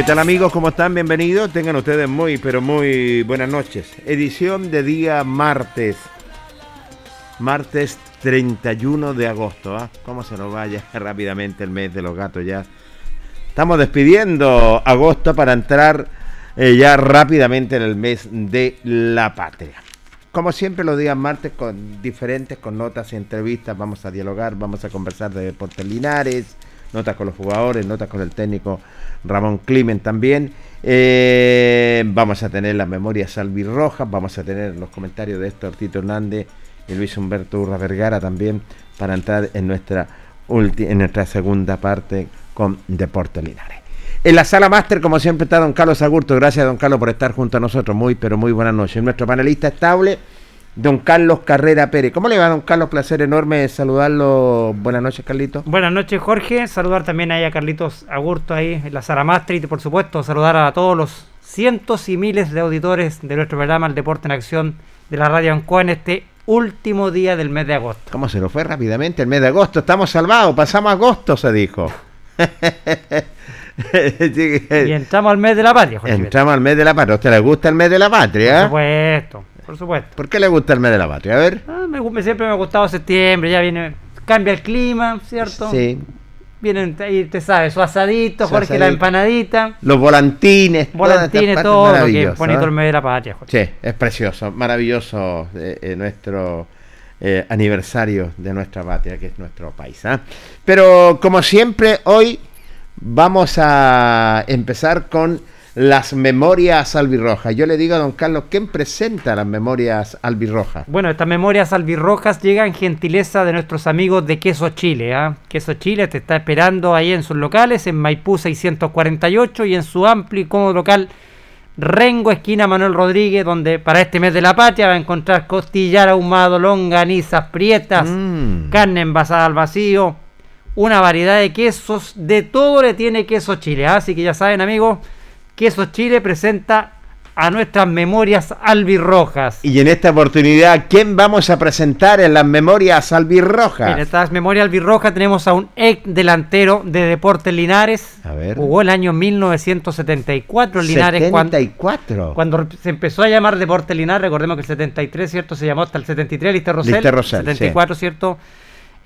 ¿Qué tal amigos? ¿Cómo están? Bienvenidos. Tengan ustedes muy, pero muy buenas noches. Edición de día martes. Martes 31 de agosto. ¿ah? ¿Cómo se nos vaya rápidamente el mes de los gatos ya? Estamos despidiendo agosto para entrar eh, ya rápidamente en el mes de la patria. Como siempre los días martes con diferentes, con notas y entrevistas, vamos a dialogar, vamos a conversar de deportes linares, notas con los jugadores, notas con el técnico Ramón Climen también. Eh, vamos a tener las memorias Rojas, vamos a tener los comentarios de Héctor Tito Hernández y Luis Humberto Urra Vergara también para entrar en nuestra, en nuestra segunda parte con Deportes Linares. En la sala máster, como siempre, está don Carlos Agurto. Gracias, don Carlos, por estar junto a nosotros. Muy, pero muy buenas noches. Nuestro panelista estable Don Carlos Carrera Pérez. ¿Cómo le va, don Carlos? Placer enorme saludarlo. Buenas noches, Carlitos. Buenas noches, Jorge. Saludar también ahí a Carlitos Agurto ahí en la Sara Master y, por supuesto, saludar a todos los cientos y miles de auditores de nuestro programa El Deporte en Acción de la Radio Ancoa en este último día del mes de agosto. ¿Cómo se lo fue rápidamente el mes de agosto? Estamos salvados, pasamos agosto, se dijo. y entramos al mes de la patria, Jorge. Entramos al mes de la patria. ¿A usted le gusta el mes de la patria? Por supuesto por supuesto. ¿Por qué le gusta el mes de la patria? A ver. Ah, me, siempre me ha gustado septiembre, ya viene, cambia el clima, ¿cierto? Sí. Vienen ahí, te sabes, su asadito, Jorge, la empanadita. Los volantines. Volantines, todo, lo que es bonito el mes de la patria, Jorge. Sí, es precioso, maravilloso eh, eh, nuestro eh, aniversario de nuestra patria, que es nuestro país. ¿ah? Pero como siempre, hoy vamos a empezar con las memorias albirrojas. Yo le digo a don Carlos, ¿quién presenta las memorias albirrojas? Bueno, estas memorias albirrojas llegan gentileza de nuestros amigos de Queso Chile. ¿ah? Queso Chile te está esperando ahí en sus locales, en Maipú 648 y en su amplio y cómodo local Rengo, esquina Manuel Rodríguez, donde para este mes de la patria va a encontrar costillar ahumado, longanizas prietas, mm. carne envasada al vacío, una variedad de quesos, de todo le tiene queso Chile. ¿ah? Así que ya saben amigos, Queso Chile presenta a nuestras memorias albirrojas. Y en esta oportunidad, ¿quién vamos a presentar en las memorias albirrojas? En estas memorias albirrojas tenemos a un ex delantero de Deportes Linares. A ver. Jugó el año 1974 en Linares. 74. Cuando, cuando se empezó a llamar Deportes Linares, recordemos que el 73, ¿cierto? Se llamó hasta el 73 Lister Rosell. Lister Rosell, 74, sí. ¿cierto?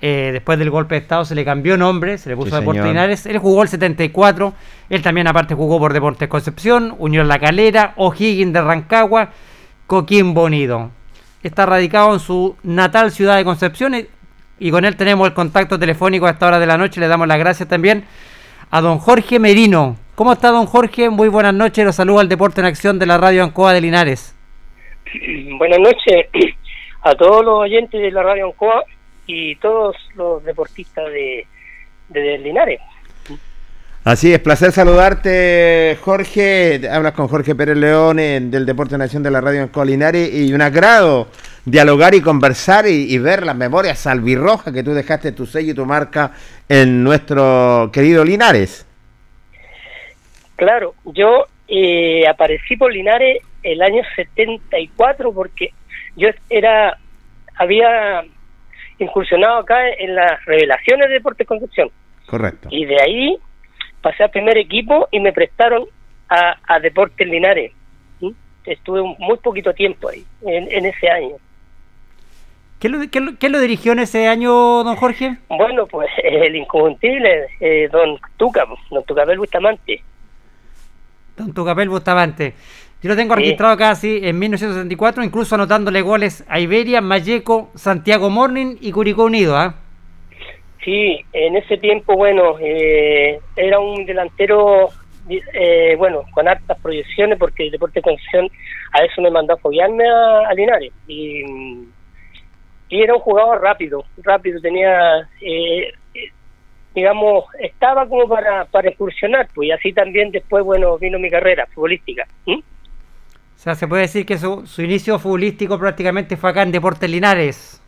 Eh, después del golpe de Estado se le cambió nombre, se le puso Sí, Deportes señor. Linares. Él jugó el 74, él también aparte jugó por Deportes Concepción, Unión La Calera, O'Higgins de Rancagua, Coquimbo Unido. Está radicado en su natal ciudad de Concepción y, y con él tenemos el contacto telefónico a esta hora de la noche. Le damos las gracias también a don Jorge Merino. ¿Cómo está don Jorge? Muy buenas noches, los saludo al Deporte en Acción de la Radio Ancoa de Linares. Buenas noches a todos los oyentes de la Radio Ancoa y todos los deportistas de, de, Linares. Así es, placer saludarte, Jorge. Hablas con Jorge Pérez León eh, del Deporte Nación de la Radio en Colinares y un agrado dialogar y conversar y, y ver las memorias albirrojas que tú dejaste tu sello y tu marca en nuestro querido Linares. Claro, yo eh, aparecí por Linares el año 74 porque yo era había incursionado acá en las revelaciones de Deportes Concepción Correcto. y de ahí pasé al primer equipo y me prestaron a, a Deportes Linares. Estuve un- muy poquito tiempo ahí, en, en ese año. ¿Qué lo, qué lo- qué lo dirigió en ese año, don Jorge? Bueno, pues el inconfundible, eh, don Tuca, don Tucapel Bustamante. Don Tucapel Bustamante. Yo lo tengo registrado casi en 1964, incluso anotándole goles a Iberia, Malleco, Santiago Morning y Curicó Unido. ¿ah? Sí, en ese tiempo, bueno, eh, era un delantero, eh, bueno, con hartas proyecciones, porque el Deporte de Concepción a eso me mandó a foguearme a, a Linares. Y, y era un jugador rápido, rápido, tenía, eh, eh, digamos, estaba como para, para incursionar, pues y así también después, bueno, vino mi carrera futbolística. ¿Mm? O sea, se puede decir que su, su inicio futbolístico prácticamente fue acá en Deportes Linares.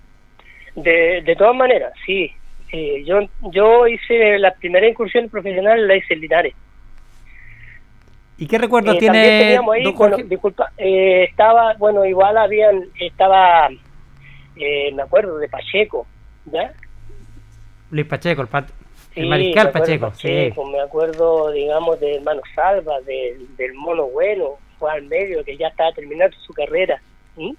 De, de todas maneras, sí. sí. Yo, yo hice la primera incursión profesional, la hice en Linares. ¿Y qué recuerdo Eh, tiene teníamos ahí, bueno, disculpa, eh, estaba, bueno, igual habían, estaba, eh, me acuerdo, de Pacheco, ¿ya? Luis Pacheco, el, pat- el Sí, mariscal de Pacheco. sí. Pacheco, Me acuerdo, digamos, de Hermano Salva, del Mono Bueno, fue al medio, que ya estaba terminando su carrera. ¿sí?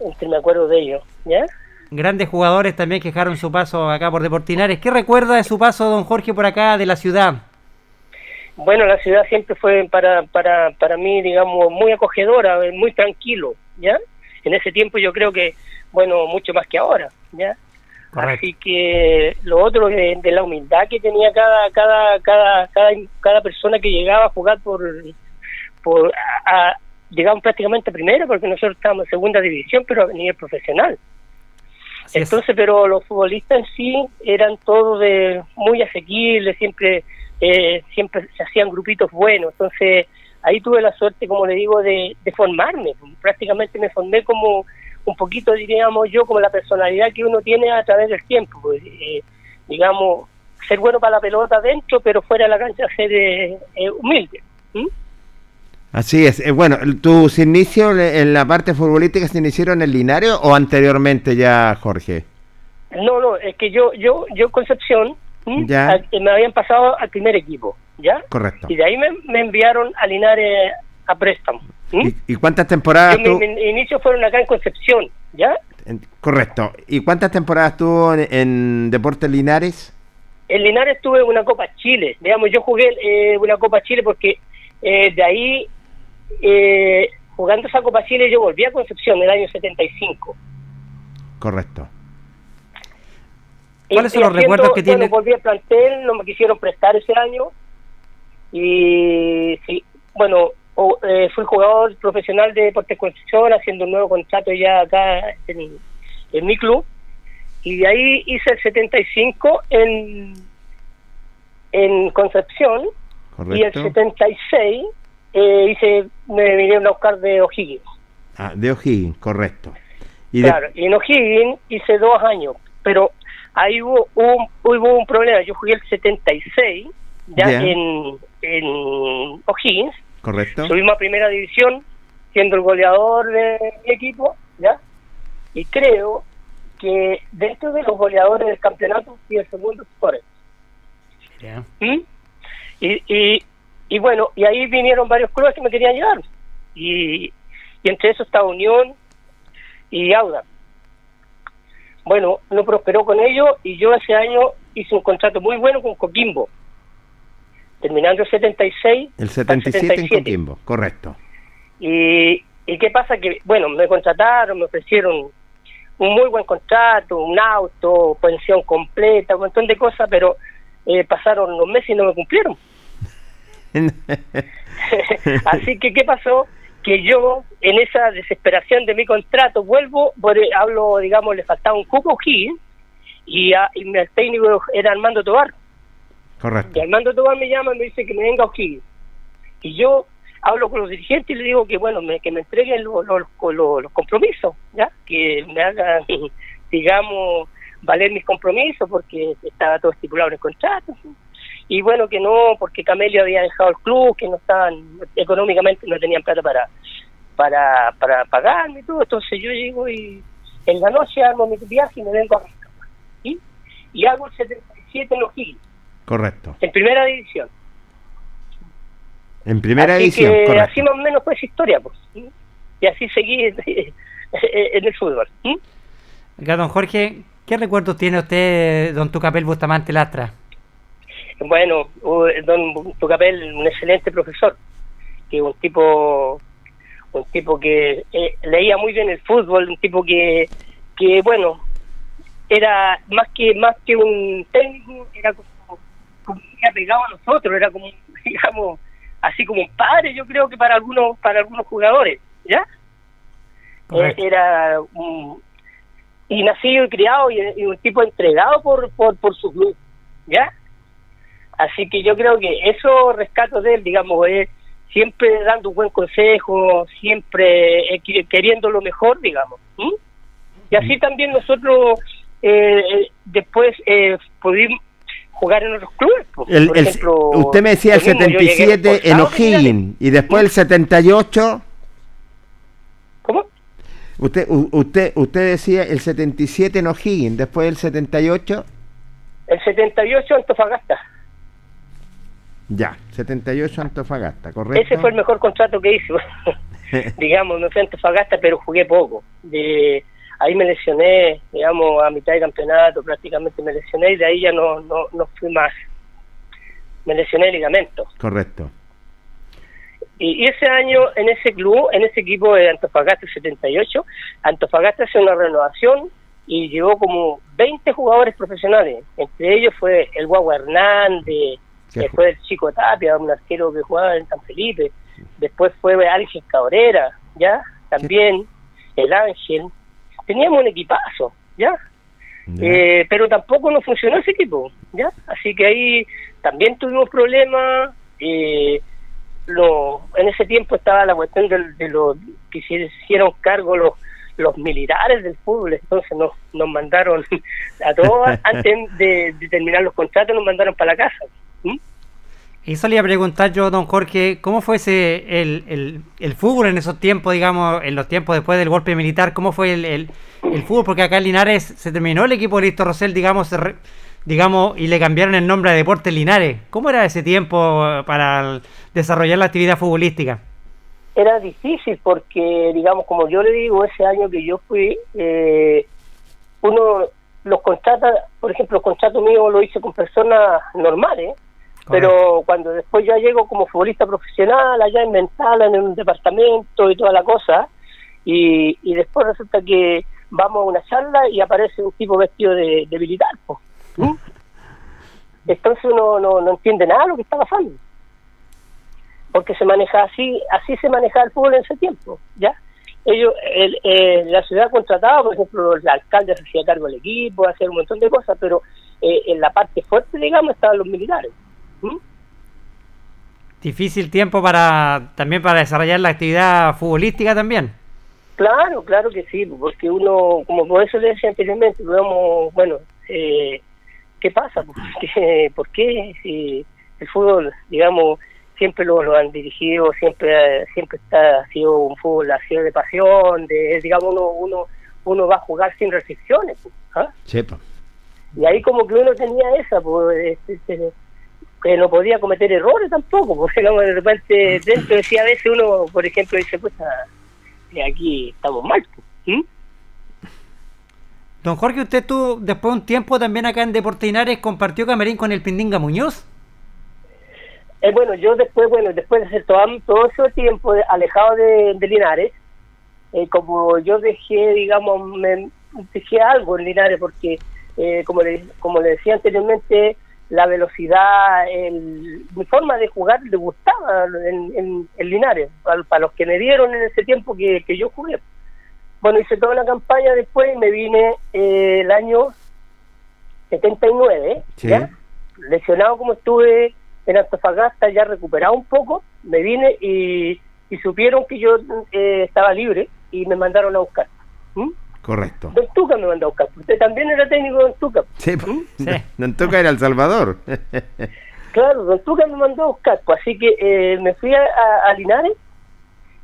Este, me acuerdo de ellos, ¿ya? Grandes jugadores también que dejaron su paso acá por Deportes Linares. ¿Qué recuerda de su paso, don Jorge, por acá de la ciudad? Bueno, la ciudad siempre fue para, para, para mí, digamos, muy acogedora, muy tranquilo, ¿ya? En ese tiempo yo creo que, bueno, mucho más que ahora, ¿ya? Correcto. Así que lo otro de, de la humildad que tenía cada, cada, cada, cada, cada persona que llegaba a jugar por, por a- a- digamos prácticamente a primera, porque nosotros estábamos en segunda división, pero a nivel profesional. Así es. Entonces, pero los futbolistas en sí eran todos de muy asequibles, siempre eh, siempre se hacían grupitos buenos. Entonces, ahí tuve la suerte, como le digo, de, de formarme. Prácticamente me formé como un poquito, diríamos yo, como la personalidad que uno tiene a través del tiempo. pues, eh, digamos, ser bueno para la pelota dentro, pero fuera de la cancha ser eh, eh, humilde. ¿m? Así es. Eh, bueno, ¿tus inicios en la parte futbolística se iniciaron en Linares o anteriormente ya, Jorge? No, no, es que yo, yo, yo en Concepción. Ya. Al- me habían pasado al primer equipo, ¿ya? Correcto. Y de ahí me, me enviaron a Linares a préstamo. ¿Y, y cuántas temporadas Yo, tú? mi, mi inicio fueron acá en Concepción, ¿ya? correcto. ¿Y cuántas temporadas tuvo en, en Deportes Linares? En Linares tuve una Copa Chile, digamos, yo jugué eh, una Copa Chile porque eh, de ahí, eh, jugando esa Copa Chile, yo volví a Concepción en el año 75. Correcto. ¿Cuáles son los recuerdos que bueno, tiene? volví al plantel, no me quisieron prestar ese año. Y sí, bueno, o- eh, fui jugador profesional de Deportes Concepción, haciendo un nuevo contrato ya acá en, en mi club. Y de ahí hice el 75 en, en Concepción. Y el Correcto. 76 eh, hice, me vinieron a buscar de O'Higgins. Ah, de O'Higgins, correcto. Y de- Claro, y en O'Higgins hice dos años, pero ahí hubo un, hubo un problema. Yo jugué el 76 ya Ya. en, en O'Higgins Correcto. Subimos a primera división, siendo el goleador de mi equipo, ¿ya? Y creo que dentro de los goleadores del campeonato fui el segundo Forest. ¿Mm? Y, y, y bueno, y ahí vinieron varios clubes que me querían llevar. Y, y entre esos está Unión y Auda. Bueno, no prosperó con ellos y yo ese año hice un contrato muy bueno con Coquimbo. Terminando el 76. El 77, en Coquimbo, correcto. Y, ¿Y qué pasa? Que, bueno, me contrataron, me ofrecieron un muy buen contrato, un auto, pensión completa, un montón de cosas, pero eh, pasaron los meses y no me cumplieron. Así que, ¿qué pasó? Que yo, en esa desesperación de mi contrato, vuelvo, hablo, digamos, le faltaba un cupo aquí, y, a, y el técnico era Armando Tobar. Correcto. Y Armando Tobar me llama y me dice que me venga O'Higgins. Y yo hablo con los dirigentes y le digo que, bueno, me, que me entreguen los, los, los compromisos, ¿ya? Que me hagan, digamos, valer mis compromisos porque estaba todo estipulado en el contrato. Y bueno, que no, porque Camelio había dejado el club, que no estaban, económicamente no tenían plata para para para pagarme y todo. Entonces yo llego y en la noche armo mi viaje y me vengo a ¿sí? Y hago el 77 en los Correcto. En primera división. En primera así división, que correcto. Así más o menos fue esa historia, pues. Y así seguí en, el fútbol. Acá, don Jorge, ¿qué recuerdos tiene usted, don Tucapel Bustamante Lastra? Bueno, don Tucapel, un excelente profesor, que un tipo un tipo que eh, leía muy bien el fútbol, un tipo que, que bueno, era más que más que un técnico, era como, como pegado a nosotros, era como, digamos, así como un padre, yo creo que para algunos para algunos jugadores, ¿ya? Eh, era un, y nacido y criado y, y, un tipo entregado por, por, por su club, ¿ya? Así que yo creo que eso rescato de él, digamos, es siempre dando un buen consejo, siempre eh, queriendo lo mejor, digamos. Y así también nosotros eh, después eh, pudimos jugar en otros clubes. Por, el, por el, ejemplo, usted me decía el mismo, 77 en O'Higgins y después el 78. ¿Cómo? Usted, usted, usted decía el 77 en O'Higgins, después el 78. El 78 Antofagasta. Ya, 78 Antofagasta, correcto. Ese fue el mejor contrato que hice. digamos, no fui Antofagasta, pero jugué poco. De ahí me lesioné, digamos, a mitad de campeonato prácticamente me lesioné y de ahí ya no, no, no fui más. Me lesioné el ligamento. Correcto. Y, y, ese año en ese club, en ese equipo de Antofagasta 78, Antofagasta hace una renovación y llegó como 20 jugadores profesionales. Entre ellos fue el Guagua Hernández, después el Chico Tapia, un arquero que jugaba en San Felipe, después fue Ángel Cabrera, ¿ya? También el Ángel. Teníamos un equipazo, ¿ya? Eh, pero tampoco nos funcionó ese equipo, ¿ya? Así que ahí también tuvimos problemas. Eh, lo, en ese tiempo estaba la cuestión de, de los que se hicieron cargo los los militares del fútbol, entonces nos, nos mandaron a todos, antes de, de terminar los contratos, nos mandaron para la casa. Y eso le iba a preguntar yo, don Jorge, ¿cómo fue ese el, el, fútbol en esos tiempos, digamos, en los tiempos después del golpe militar? ¿Cómo fue el, el, fútbol? Porque acá en Linares se terminó el equipo de Listo Rosell, digamos, re, digamos, y le cambiaron el nombre a Deportes Linares. ¿Cómo era ese tiempo para desarrollar la actividad futbolística? Era difícil porque, digamos, como yo le digo, ese año que yo fui, eh, uno los contrata, por ejemplo, el contrato mío lo hice con personas normales, Correcto. pero cuando después ya llego como futbolista profesional allá en Mental, en un departamento y toda la cosa, y, y después resulta que vamos a una charla y aparece un tipo vestido de, de militar. ¿sí? Entonces uno no, no entiende nada de lo que está pasando porque se maneja así, así se manejaba el fútbol en ese tiempo, ¿ya? Ellos, el, eh, la ciudad contrataba, por ejemplo, el alcalde se hacía cargo del equipo, hacía un montón de cosas, pero eh, en la parte fuerte, digamos, estaban los militares. ¿Mm? Difícil tiempo para también para desarrollar la actividad futbolística también. Claro, claro que sí, porque uno, como por eso le decía anteriormente, digamos, bueno, eh, ¿qué pasa? ¿Por qué? ¿Por qué? Si el fútbol, digamos, siempre lo, lo han dirigido, siempre siempre está, ha sido un fútbol, ha sido de pasión, de digamos uno uno uno va a jugar sin restricciones. pues, ¿ah? Chepa. Y ahí como que uno tenía esa, pues, este, este, que no podía cometer errores tampoco, porque digamos, de repente dentro de sí a veces uno, por ejemplo, dice, pues eh, aquí estamos mal. Don Jorge, usted tú después de un tiempo también acá en Deportes Linares compartió camerín con el Pindinga Muñoz. Eh, bueno, yo después, bueno, después de hacer todo, todo ese tiempo de- alejado de, de Linares, eh, como yo dejé, digamos, me, dejé algo en Linares porque, eh, como, le, como le decía anteriormente, la velocidad, el, mi forma de jugar le gustaba en, en, en Linares, para, para los que me dieron en ese tiempo que, que yo jugué. Bueno, hice toda la campaña después y me vine eh, el año 79, Sí. ¿ya? lesionado como estuve en Antofagasta, ya recuperado un poco, me vine y, y supieron que yo eh, estaba libre y me mandaron a buscar. ¿Mm? Correcto. Don Tuca me mandó a buscar. Usted también era técnico de Don Tuca. Sí, po. Sí. Don Tuca era El Salvador. Claro, Don Tuca me mandó a buscar. Pues así que eh, me fui a, a- a Linares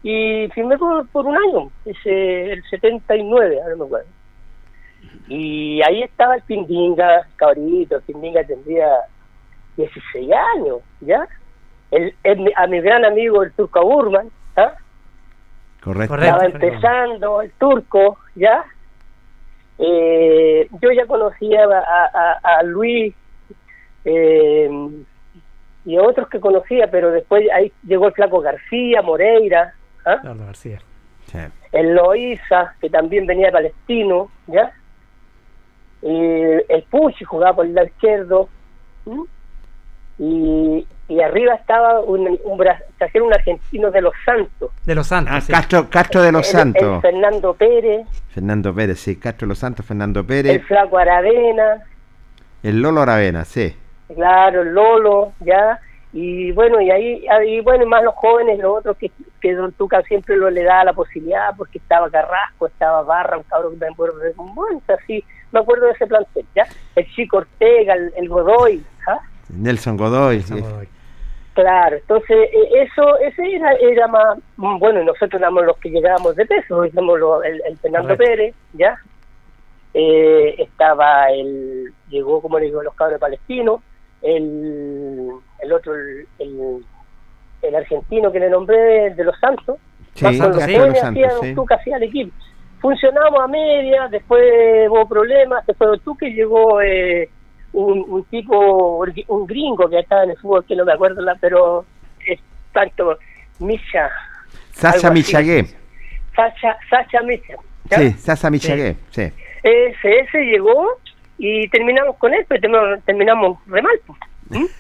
y firmé por, por un año, ese, el 79, ahora me acuerdo. Y ahí estaba el Pindinga, cabrito, el Pindinga tendría 16 años, ¿ya? El, el- a mi gran amigo el turco Burman. Correcto. Estaba empezando el turco, ¿ya? Eh, yo ya conocía a, a- a Luis eh, y a otros que conocía, pero después ahí llegó el flaco García, Moreira, ¿ah? García. Sí. el Loíza, que también venía de Palestino, ¿ya? Eh, el Puchi jugaba por el lado izquierdo. Y, y arriba estaba un, un, trajeron un argentino de Los Santos, De los Santos. Ah, sí. Castro, Castro de los el- el Santos. Fernando Pérez, Fernando Pérez, sí. Castro de los Santos, Fernando el Pérez. flaco Aravena, El Lolo Aravena, sí. claro, el Lolo, ¿ya? Y bueno, y ahí, y bueno, y más los jóvenes, los otros que, que Don Tuca siempre lo le daba la posibilidad, porque estaba Carrasco, estaba Barra, un cabrón que me acuerdo de un así, me acuerdo de ese plantel, ¿ya? El Chico Ortega, el, el Godoy, ¿ah? Nelson Godoy. sí. Claro, entonces eh, eso, ese era, era más, mm, bueno, nosotros éramos los que llegábamos de peso, éramos los- el, el Fernando Correcto. Pérez, ¿ya? Eh, estaba el, llegó como le digo, los cabros palestinos, el, el otro, el, el, el argentino que le nombré, el de los Santos, Sí, más con los jóvenes los Santos, sí. Tuca, hacía el equipo. Funcionamos a media, después hubo problemas, después Tuca y llegó eh, un, un tipo, un gringo que estaba en el fútbol, que no me acuerdo, la, pero es tanto, Misha, Sasha. Michagué. Sacha, Sacha Misha. ¿ya? Sí, Sasha Michagué, sí. Ese, ese llegó y terminamos con él, pero terminamos, terminamos re mal. pues. ¿Mm?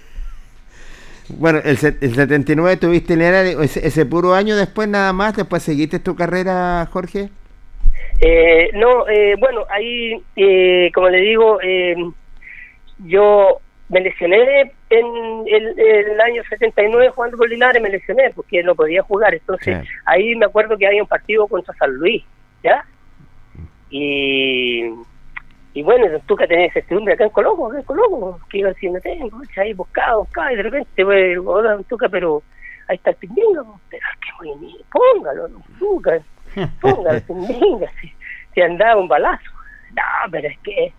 Bueno, el, set- el 79 tuviste en Linares, ese, ese puro año después nada más, después seguiste tu carrera, Jorge. Eh, no, eh, bueno, ahí, eh, como le digo, eh, yo me lesioné en el, el año 79 jugando por Linares, me lesioné porque no podía jugar. Entonces, Sí. ahí me acuerdo que había un partido contra San Luis, ¿ya? Y, y bueno, tú que tenés certidumbre acá en Coloco, acá en Coloco, que iba a decir, no tengo, ahí buscado, buscado, y de repente, pues, hola, Tuca, pero ahí está el pindingo, pues, pero qué muy bien, póngalo, Tuca, póngalo, el pindingo, si, si andaba un balazo. No, pero es que,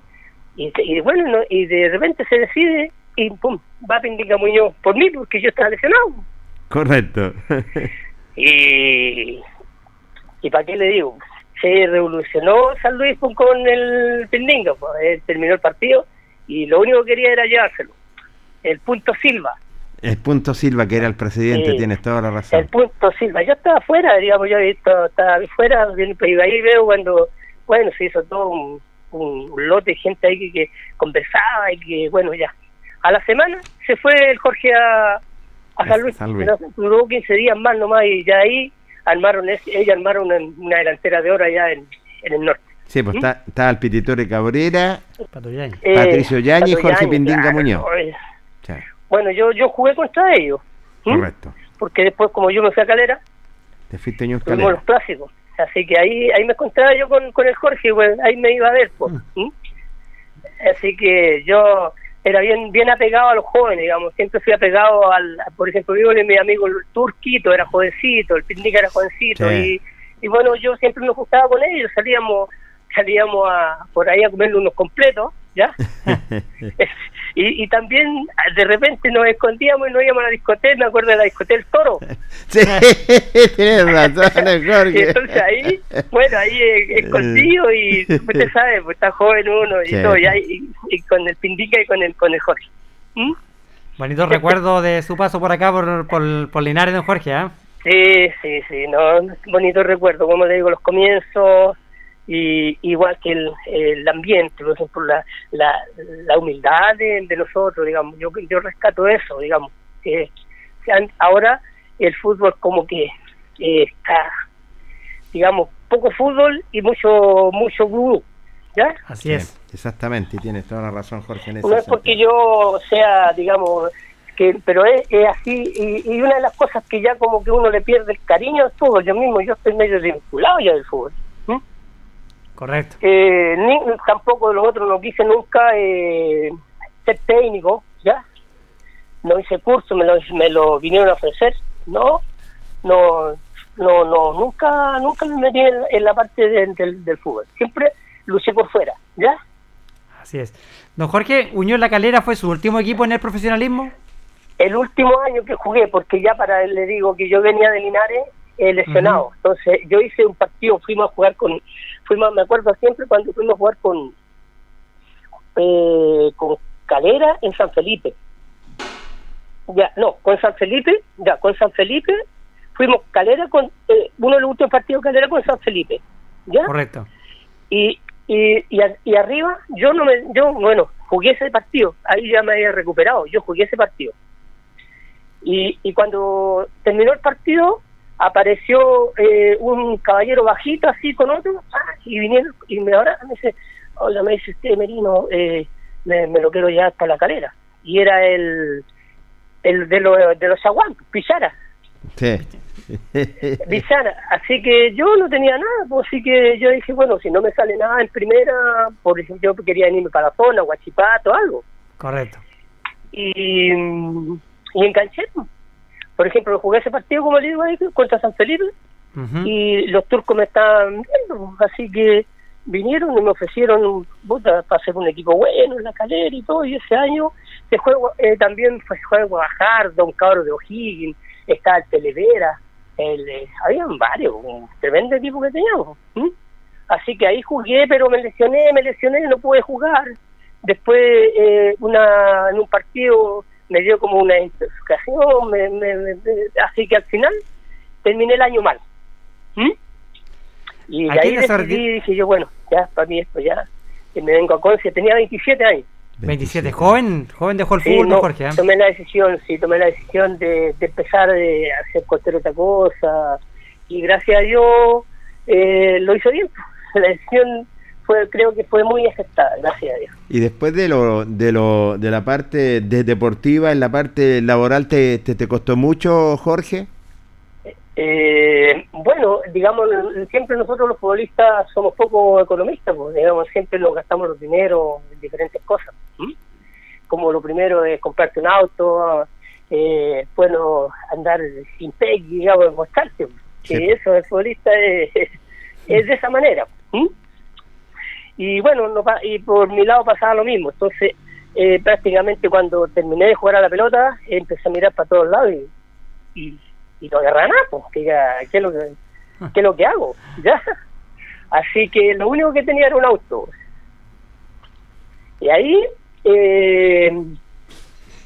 y, y bueno, no, y de repente se decide, y pum, va Pindinga Muñoz por mí, porque yo estaba lesionado. Correcto. Y, y para qué le digo, se revolucionó San Luis con, el Pindinga, pues, él terminó el partido y lo único que quería era llevárselo. El punto Silva, el punto Silva, que era el presidente, Sí. tienes toda la el razón. punto Silva. Yo estaba afuera, digamos, yo estaba afuera, bien, pues, y ahí veo cuando, bueno, se hizo todo un, un lote de gente ahí que, que conversaba y que, bueno, ya. A la semana se fue el Jorge a, a San Luis, San Luis. No, duró 15 días más nomás y ya ahí armaron, es- ellos armaron una, una delantera de oro allá en, en el norte. Sí, pues está- estaba el Pititore Cabrera. Eh, Patricio Yañez y Jorge Yañez, Pindinga claro, Muñoz. eh. Sí, Bueno, yo yo jugué contra ellos. correcto. Porque después, como yo me fui a Calera, Te fuiste Calera. los clásicos. Así que ahí ahí me encontraba yo con, con el Jorge, pues, ahí me iba a ver. Pues. Así que yo era bien bien apegado a los jóvenes, digamos, siempre fui apegado al, por ejemplo, vivo mi amigo el Turquito, era jovencito, el Pindica era jovencito, y, y bueno, yo siempre me gustaba con ellos, salíamos salíamos a, por ahí a comerle unos completos, ¿ya? y, y también de repente nos escondíamos y nos íbamos a la discoteca, me acuerdo de la discoteca El Toro. Sí, tienes razón, Jorge. Y entonces ahí, bueno, ahí escondido y usted sabe, pues está joven uno y Sí. todo, y, ahí- y con el Pindica y con el, con el Jorge. ¿Mm? Bonito recuerdo de su paso por acá, por, por, por Linares, don Jorge, ¿ah? Sí, sí, sí, no, bonito recuerdo, como le digo, los comienzos, y igual que el, el ambiente, por ejemplo, la, la, la humildad de, de nosotros, digamos, yo, yo rescato eso, digamos, que sean- ahora el fútbol como que eh, está, digamos, poco fútbol y mucho, mucho gurú, ¿ya? Así es. Exactamente, y tienes toda la razón, Jorge. En ese No es porque sentido. yo sea, digamos, que pero es, es así, y, y una de las cosas que ya como que uno le pierde el cariño al fútbol, yo mismo, yo estoy medio vinculado ya del fútbol. Correcto. Eh, ni, tampoco los otros no quise nunca eh, ser técnico, ¿ya? No hice curso, me lo, me lo vinieron a ofrecer, no, no, no, no, nunca, nunca me metí en, en la parte de- del, del fútbol, siempre luché por fuera, ¿ya? Así es. Don Jorge, Unión La Calera fue su último equipo en el profesionalismo. el último año que jugué, porque ya para le digo que yo venía de Linares eh, lesionado, entonces yo hice un partido, fuimos a jugar con, fuimos, me acuerdo siempre cuando fuimos a jugar con, eh, con Calera en San Felipe. Ya, no, con San Felipe, ya, con San Felipe, fuimos Calera con, eh, uno de los últimos partidos Calera con San Felipe, ¿ya? Correcto. y, y, y, a- y arriba yo no me yo bueno jugué ese partido ahí ya me había recuperado yo jugué ese partido y, y cuando terminó el partido apareció eh, un caballero bajito así con otro ah, y vinieron y me ahora me dice hola me dice usted Merino eh, me, me lo quiero llevar para la calera y era el el de los de los aguantos Pichara Sí. Vizara, así que yo no tenía nada, pues así que yo dije, bueno, si no me sale nada en primera, por ejemplo, yo quería irme para la zona, Guachipato, algo, Correcto. y, mm, y enganché. Por ejemplo, jugué ese partido, como le digo ahí, contra San Felipe, y los turcos me estaban viendo, así que vinieron y me ofrecieron puta, para hacer un equipo bueno en la calera y todo, y ese año juego eh, también fue juego Guajardo, un cabro de O'Higgins, estaba el Televera, el, eh, habían varios, un tremendo equipo que teníamos. Así que ahí jugué, pero me lesioné, me lesioné, no pude jugar. Después, eh, una en un partido me dio como una intoxicación, me- me- me- me- así que al final terminé el año mal. ¿m? Y de ahí decidí, dije yo, bueno, ya, para mí esto ya, que me vengo a Conce, tenía 27 años. 27. Joven, joven dejó el Sí, fútbol, no, Jorge. ¿ah? tomé la decisión, sí, tomé la decisión de, de empezar de hacer cualquier otra cosa y gracias a Dios eh, lo hizo bien. La decisión fue, creo que fue muy aceptada, gracias a Dios. Y después de lo, de lo, de la parte de deportiva, en la parte laboral, ¿te, te, te costó mucho, Jorge? Eh, bueno, digamos, siempre nosotros los futbolistas somos poco economistas, pues, digamos, siempre nos gastamos los dineros en diferentes cosas. Como lo primero es comprarte un auto, eh, bueno, andar sin PEG, digamos, mostrarte. pues. Sí. Que eso, el futbolista es, es, es de esa manera. Y bueno, no y por mi lado pasaba lo mismo. Entonces, eh, prácticamente cuando terminé de jugar a la pelota, empecé a mirar para todos lados y, y, y no agarraba nada, pues, que ya, ¿qué, es lo que, es lo que hago? ¿Ya? Así que lo único que tenía era un auto. Y ahí, eh,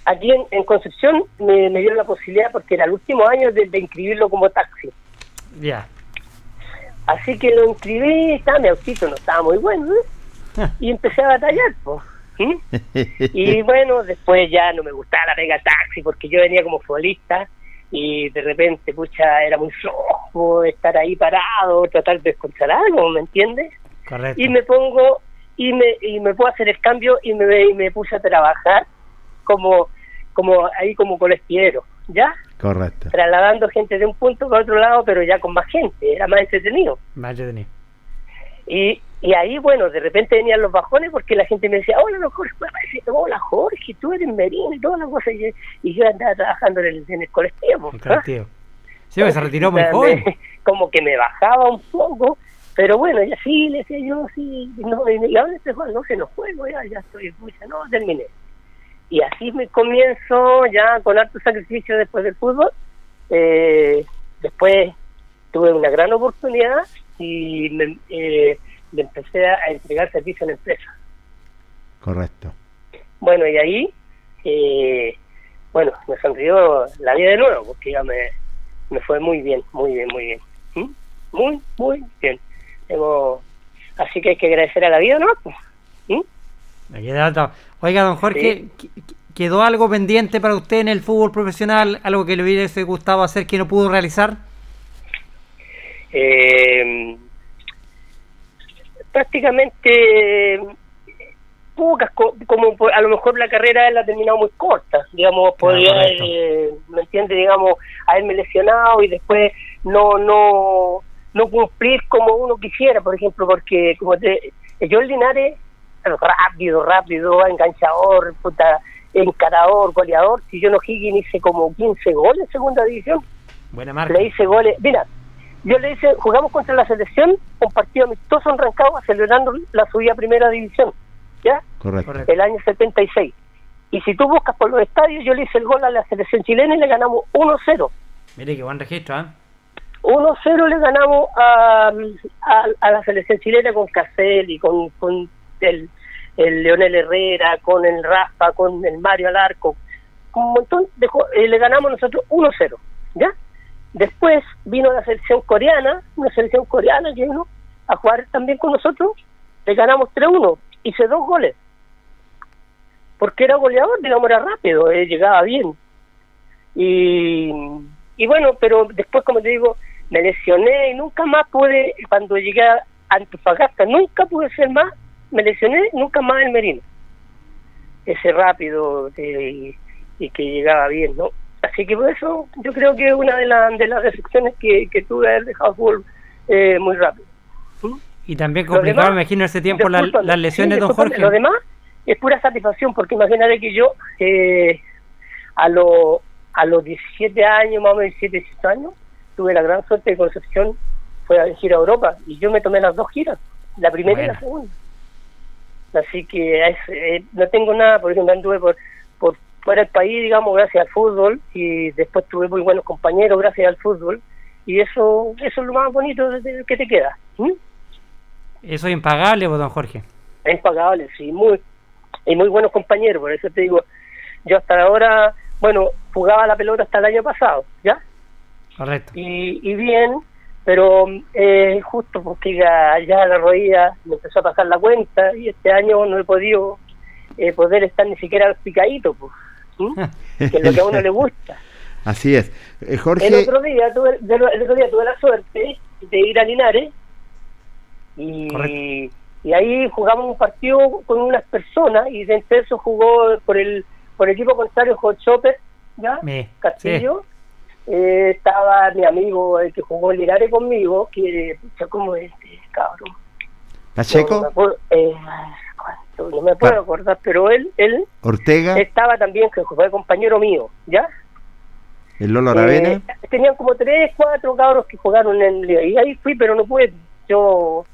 aquí en, Concepción, me, me dieron la posibilidad, porque era el último año de inscribirlo como taxi. Ya. Así que lo inscribí, estaba mi autito, no estaba muy bueno, ¿eh? y empecé a batallar, pues. Y bueno, después ya no me gustaba la pega taxi porque yo venía como futbolista y de repente, pucha, era muy flojo estar ahí parado, tratar de escuchar algo, ¿me entiendes? Correcto. Y me pongo y me y me puedo hacer el cambio y me y me puse a trabajar como como ahí como colectivero, ¿ya? Correcto. Trasladando gente de un punto para otro lado, pero ya con más gente, era más entretenido. Más entretenido. Y, y ahí, bueno, de repente venían los bajones porque la gente me decía, hola, no, Jorge, hola, Jorge, tú eres Merino y todas las cosas. Y, yo andaba trabajando en el, en el colectivo. ¿ah? Sí, pues, se retiró muy joven. como que me bajaba un poco, pero bueno, ya sí, le decía yo, sí, no, y ahora este juego no se nos juego, ya, ya estoy, pucha, no, terminé. Y así me comienzo ya con harto sacrificio después del fútbol. Eh, después tuve una gran oportunidad y me, eh, empecé a entregar servicio en la empresa. Correcto. Bueno, y ahí, eh, bueno, me sonrió la vida de nuevo, porque ya me, me fue muy bien, muy bien, muy bien. ¿Mm? Muy, muy bien. así que hay que agradecer a la vida, ¿no? ¿Mm? Oiga, don Jorge, ¿quedó algo pendiente para usted en el fútbol profesional? ¿Algo que le hubiese gustado hacer que no pudo realizar? Eh, prácticamente pocas, como a lo mejor la carrera él ha terminado muy corta, digamos, podría, eh, ¿me entiende? Digamos, haberme lesionado y después no, no, no cumplir como uno quisiera, por ejemplo, porque como te, yo el Linares, rápido, rápido, enganchador, puta, encarador, goleador, si yo no Higgins hice como 15 goles en segunda división. Buena marca. Le hice goles, mira, yo le hice, jugamos contra la selección, un partido amistoso en Rancagua, celebrando la subida a primera división, ¿ya? Correcto. El año 76. Y si tú buscas por los estadios, yo le hice el gol a la selección chilena y le ganamos 1-0. Mire qué buen registro, ¿eh? 1-0 le ganamos a, a, la selección chilena con Caselli, con, con el, el Leonel Herrera, con el Rafa, con el Mario Alarco, un montón de eh, le ganamos nosotros 1-0, ¿ya? Después vino la selección coreana, una selección coreana que vino a jugar también con nosotros, le ganamos 3-1, hice dos goles. Porque era goleador, digamos, era rápido, eh, llegaba bien. Y, y bueno, pero después, como te digo, me lesioné y nunca más pude, cuando llegué a Antofagasta, nunca pude ser más, me lesioné, nunca más el Merino. Ese rápido eh, y que llegaba bien, ¿no? Así que por eso yo creo que es una de, de las decepciones que, que tuve haber dejado fútbol eh, muy rápido. ¿Mm? Y también complicado, me imagino, ese tiempo las lesiones, de don Jorge. Lo demás es pura satisfacción, porque imagínate que yo eh, a, lo, a los 17 años, más o menos 17, 18 años, tuve la gran suerte de Concepción fue a ir a Europa y yo me tomé las dos giras, la primera y la segunda. Así que eh, no tengo nada, por ejemplo, anduve por, por fuera del país, digamos, gracias al fútbol y después tuve muy buenos compañeros gracias al fútbol y eso eso es lo más bonito que te queda. Eso es impagable, don Jorge. Es impagable, sí, muy y muy buenos compañeros, por eso te digo, yo hasta ahora, bueno, jugaba la pelota hasta el año pasado, ¿ya? Correcto. Y, y bien, pero eh, justo porque ya, ya la rodilla me empezó a pasar la cuenta y este año no he podido eh, poder estar ni siquiera picadito, pues. que es lo que a uno le gusta. Así es. Eh, Jorge... El otro, día tuve, el otro día tuve la suerte de ir a Linares y, y ahí jugamos un partido con unas personas y de entre eso jugó por el por el equipo contrario Hot Chopper, ¿ya? Castillo. Eh, estaba mi amigo el que jugó en Linares conmigo, que como este cabrón. ¿Pacheco? eh, no me puedo acordar, pero él, él Ortega estaba también, que fue compañero mío, ¿ya? ¿El Lolo Aravena? Eh, tenían como tres, cuatro cabros que jugaron en y ahí fui, pero no pude, yo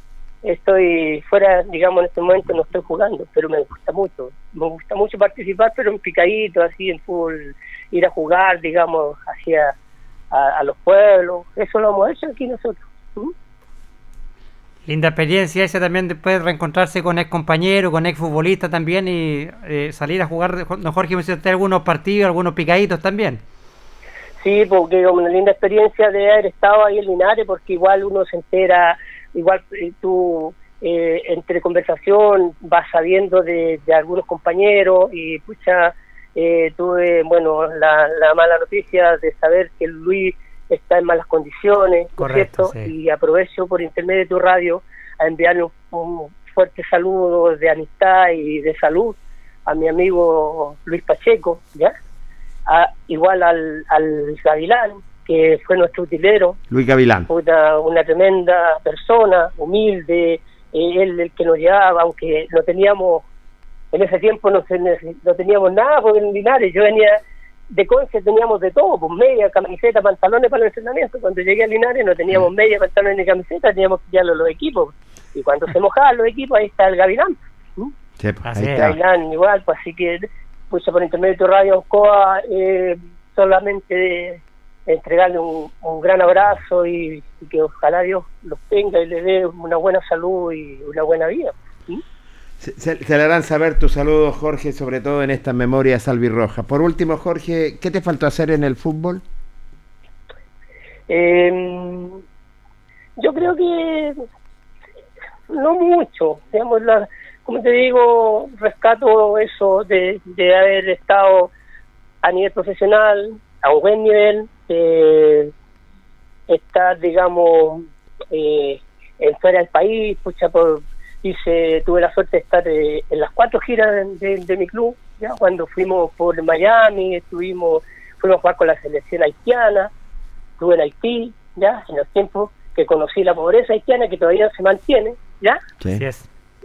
estoy fuera, digamos, en este momento no estoy jugando, pero me gusta mucho, me gusta mucho participar, pero en picadito, así en fútbol, ir a jugar, digamos, hacia a, los pueblos, eso lo hemos hecho aquí nosotros. Linda experiencia esa también después de reencontrarse con ex compañero, con ex futbolista también y eh, salir a jugar, don Jorge, me usted algunos partidos, algunos picaditos también. Sí, porque una linda experiencia de haber estado ahí en Linares, porque igual uno se entera, igual eh, tú eh, entre conversación vas sabiendo de, algunos compañeros y pucha, tuve, bueno, la, la mala noticia de saber que Luis está en malas condiciones, Correcto, Y aprovecho por intermedio de tu radio a enviarle un, fuerte saludo de amistad y de salud a mi amigo Luis Pacheco, ¿ya? igual al, al Gavilán, que fue nuestro utilero. Luis Gavilán. Una, una tremenda persona, humilde, él el que nos llevaba, aunque no teníamos, en ese tiempo no, no teníamos nada porque en Linares, yo venía de Conce, teníamos de todo, pues media, camiseta, pantalones para el entrenamiento, cuando llegué a Linares no teníamos media, pantalones ni camiseta, teníamos que llevarlo los equipos, y cuando se mojaban los equipos, ahí está el Gavilán. Sí, pues, ahí está. Gavilán igual, pues así que, pues por intermedio de tu radio Oscoa, eh, solamente entregarle un, gran abrazo y, que ojalá Dios los tenga y le dé una buena salud y una buena vida. Se, le harán saber tus saludos, Jorge, sobre todo en estas memorias albirrojas. Por último, Jorge, ¿qué te faltó hacer en el fútbol? Em, yo creo que no mucho. Digamos, la, como te digo, rescato eso de, de haber estado a nivel profesional, a un buen nivel, eh, estar, digamos, eh, en fuera del país, pucha, por, hice, tuve la suerte de estar eh, en las cuatro giras de, mi club, ya cuando fuimos por Miami, estuvimos, fuimos a jugar con la selección haitiana, estuve en Haití, ya, en los tiempos que conocí la pobreza haitiana que todavía se mantiene, ya. Sí.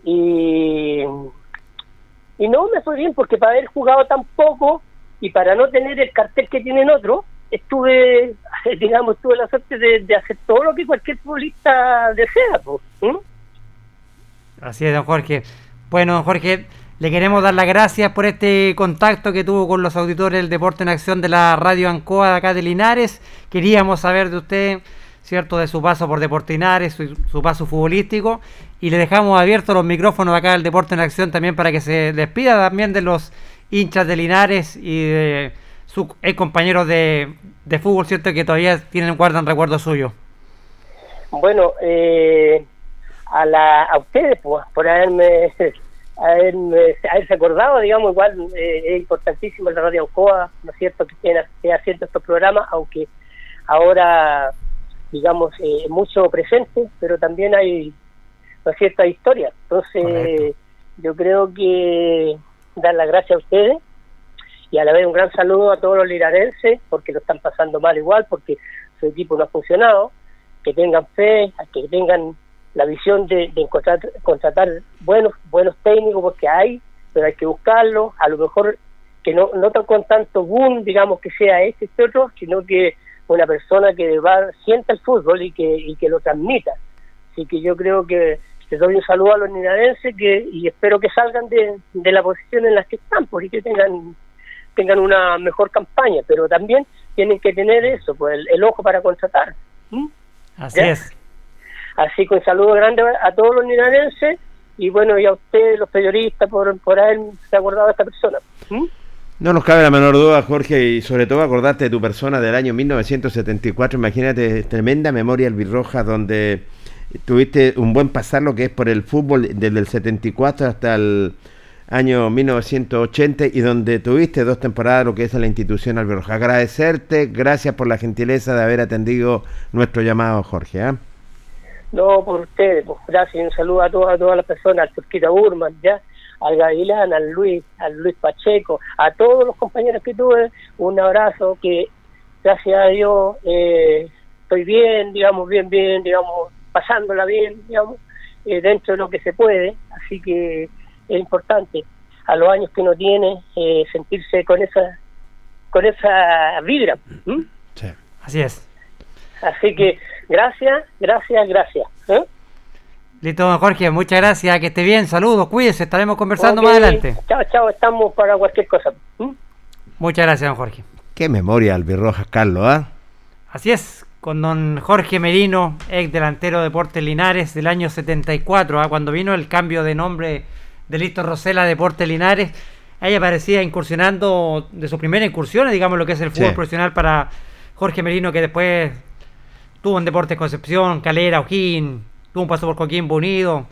Y, y no me fue bien porque para haber jugado tan poco y para no tener el cartel que tienen otros, estuve, digamos, tuve la suerte de, hacer todo lo que cualquier futbolista desea. Pues, Así es, don Jorge. Bueno, don Jorge, le queremos dar las gracias por este contacto que tuvo con los auditores del Deporte en Acción de la Radio Ancoa de acá de Linares. Queríamos saber de usted, ¿cierto?, de su paso por Deporte Linares, su, paso futbolístico. Y le dejamos abiertos los micrófonos acá del Deporte en Acción también para que se despida también de los hinchas de Linares y de sus compañeros de, de fútbol, ¿cierto?, que todavía tienen guardan recuerdos suyos. Bueno, eh, a, la, a ustedes pues, por haberme, haberme haberse acordado, digamos, igual eh, es importantísimo la Radio Ocoa, ¿no es cierto?, que esté haciendo estos programas, aunque ahora, digamos, eh, mucho presente, pero también hay, ¿no es cierto?, historia. Entonces, yo creo que dar las gracias a ustedes y a la vez un gran saludo a todos los lirarenses, porque lo están pasando mal igual, porque su equipo no ha funcionado, que tengan fe, que tengan la visión de, encontrar, contratar buenos buenos técnicos porque hay, pero hay que buscarlos, a lo mejor que no, no con tanto boom, digamos que sea este, este otro, sino que una persona que va, sienta el fútbol y que, y que lo transmita. Así que yo creo que les doy un saludo a los ninadenses que, y espero que salgan de, de la posición en la que están, porque que tengan tengan una mejor campaña, pero también tienen que tener eso, pues el, ojo para contratar. Así es. Así que un saludo grande a todos los ninarenses y bueno, y a ustedes, los periodistas, por, por haberse acordado de esta persona. ¿Mm? No nos cabe la menor duda, Jorge, y sobre todo acordarte de tu persona del año 1974. Imagínate, tremenda memoria albirroja donde tuviste un buen pasar lo que es por el fútbol desde el 74 hasta el año 1980 y donde tuviste dos temporadas lo que es la institución albirroja. Agradecerte, gracias por la gentileza de haber atendido nuestro llamado, Jorge. ¿eh? No, por ustedes, pues gracias, un saludo a, todas a todas las personas, al Turquita Burman, ya, al Gavilán, al Luis, al Luis Pacheco, a todos los compañeros que tuve, un abrazo que gracias a Dios eh, estoy bien, digamos, bien, bien, digamos, pasándola bien, digamos, eh, dentro de lo que se puede, así que es importante a los años que uno tiene eh, sentirse con esa con esa vibra. Sí. Así es. Así que gracias, gracias, gracias. ¿eh? Listo, Jorge, muchas gracias, que esté bien, saludos, cuídese, estaremos conversando más adelante. Chao, chao, estamos para cualquier cosa. Muchas gracias, don Jorge. Qué memoria, Albirrojas, Carlos, ¿ah? Así es, con don Jorge Merino, ex delantero de Deportes Linares del año 74, ¿ah? cuando vino el cambio de nombre de Listo Rosela Deportes Linares. Ella parecía incursionando de sus primeras incursiones, digamos, lo que es el fútbol profesional para Jorge Merino, que después tuvo en Deportes Concepción, Calera, Ojín, tuvo un paso por Coquimbo Unido,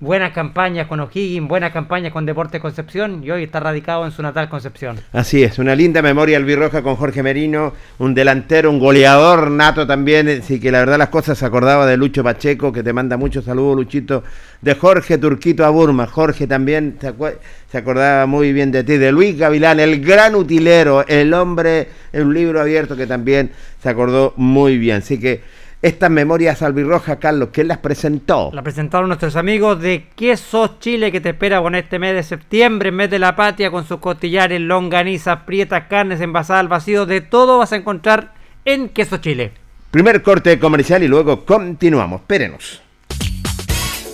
buenas campañas con O'Higgins, buenas campañas con Deportes Concepción y hoy está radicado en su natal Concepción. Así es, una linda memoria albirroja con Jorge Merino, un delantero, un goleador nato también, así que la verdad las cosas se acordaba de Lucho Pacheco, que te manda muchos saludos Luchito, de Jorge Turquito a Burma, Jorge también se, acordaba muy bien de ti, de Luis Gavilán, el gran utilero, el hombre, el libro abierto que también se acordó muy bien, así que Estas memorias albirrojas, Carlos, ¿quién las presentó? La presentaron nuestros amigos de Queso Chile que te espera con este mes de septiembre, mes de la patria, con sus costillares, longanizas, prietas, carnes envasadas al vacío. De todo vas a encontrar en Queso Chile. Primer corte comercial y luego continuamos. Espérenos.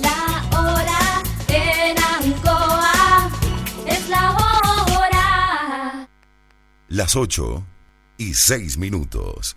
La hora en Ancoa es la hora. Las 8 y 6 minutos.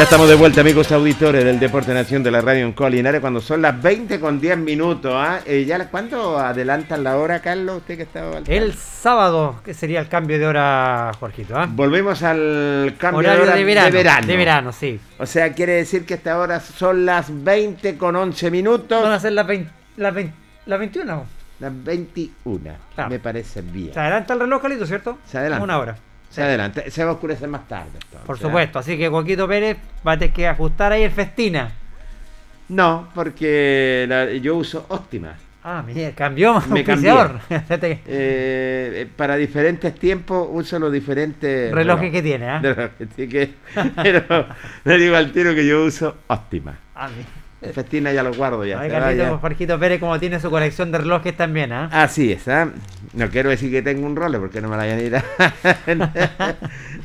Ya estamos de vuelta, amigos auditores del Deporte Nación de la Radio en Colinares, cuando son las 20 con 10 minutos. ¿ah? Eh, ya, ¿Cuánto adelantan la hora, Carlos? Usted que estaba al El sábado, que sería el cambio de hora, Jorgito. ¿ah? Volvemos al cambio Horario de hora de verano, de verano. de verano, sí. O sea, quiere decir que esta hora son las 20 con 11 minutos. Van a ser las 20, las 20 las 21. Las 21. Claro. Me parece bien. Se adelanta el reloj, Calito, ¿cierto? Se adelanta. Una hora. Se adelante. Se va a oscurecer más tarde. entonces, Por supuesto. Así que Coquito Pérez va a tener que ajustar ahí el festina. No, porque la- yo uso óptima. Ah, mira, cambió Me. Fíjate que- Eh, para diferentes tiempos uso los diferentes Relojes que tiene, ¿ah? Relojes, así que, pero le digo al tiro que yo uso óptima. Ah, mira. Festina ya lo guardo ya. Ay, se va Carlito, ya. Jorgito Pérez, como tiene su colección de relojes también, ¿ah? Así es, ¿ah? No quiero decir que tengo un role porque no me la vayan a ir a...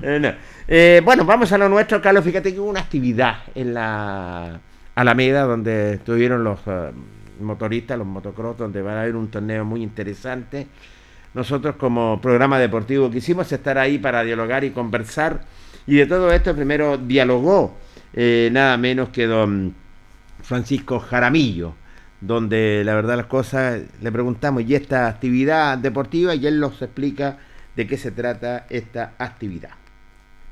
Eh, no. Eh, bueno, vamos a lo nuestro, Carlos. Fíjate que hubo una actividad en la Alameda donde estuvieron los eh, motoristas, los motocross, donde va a haber un torneo muy interesante. Nosotros como programa deportivo quisimos estar ahí para dialogar y conversar. Y de todo esto primero dialogó eh, nada menos que don Francisco Jaramillo, donde la verdad las cosas le preguntamos, ¿y esta actividad deportiva? Y él nos explica de qué se trata esta actividad.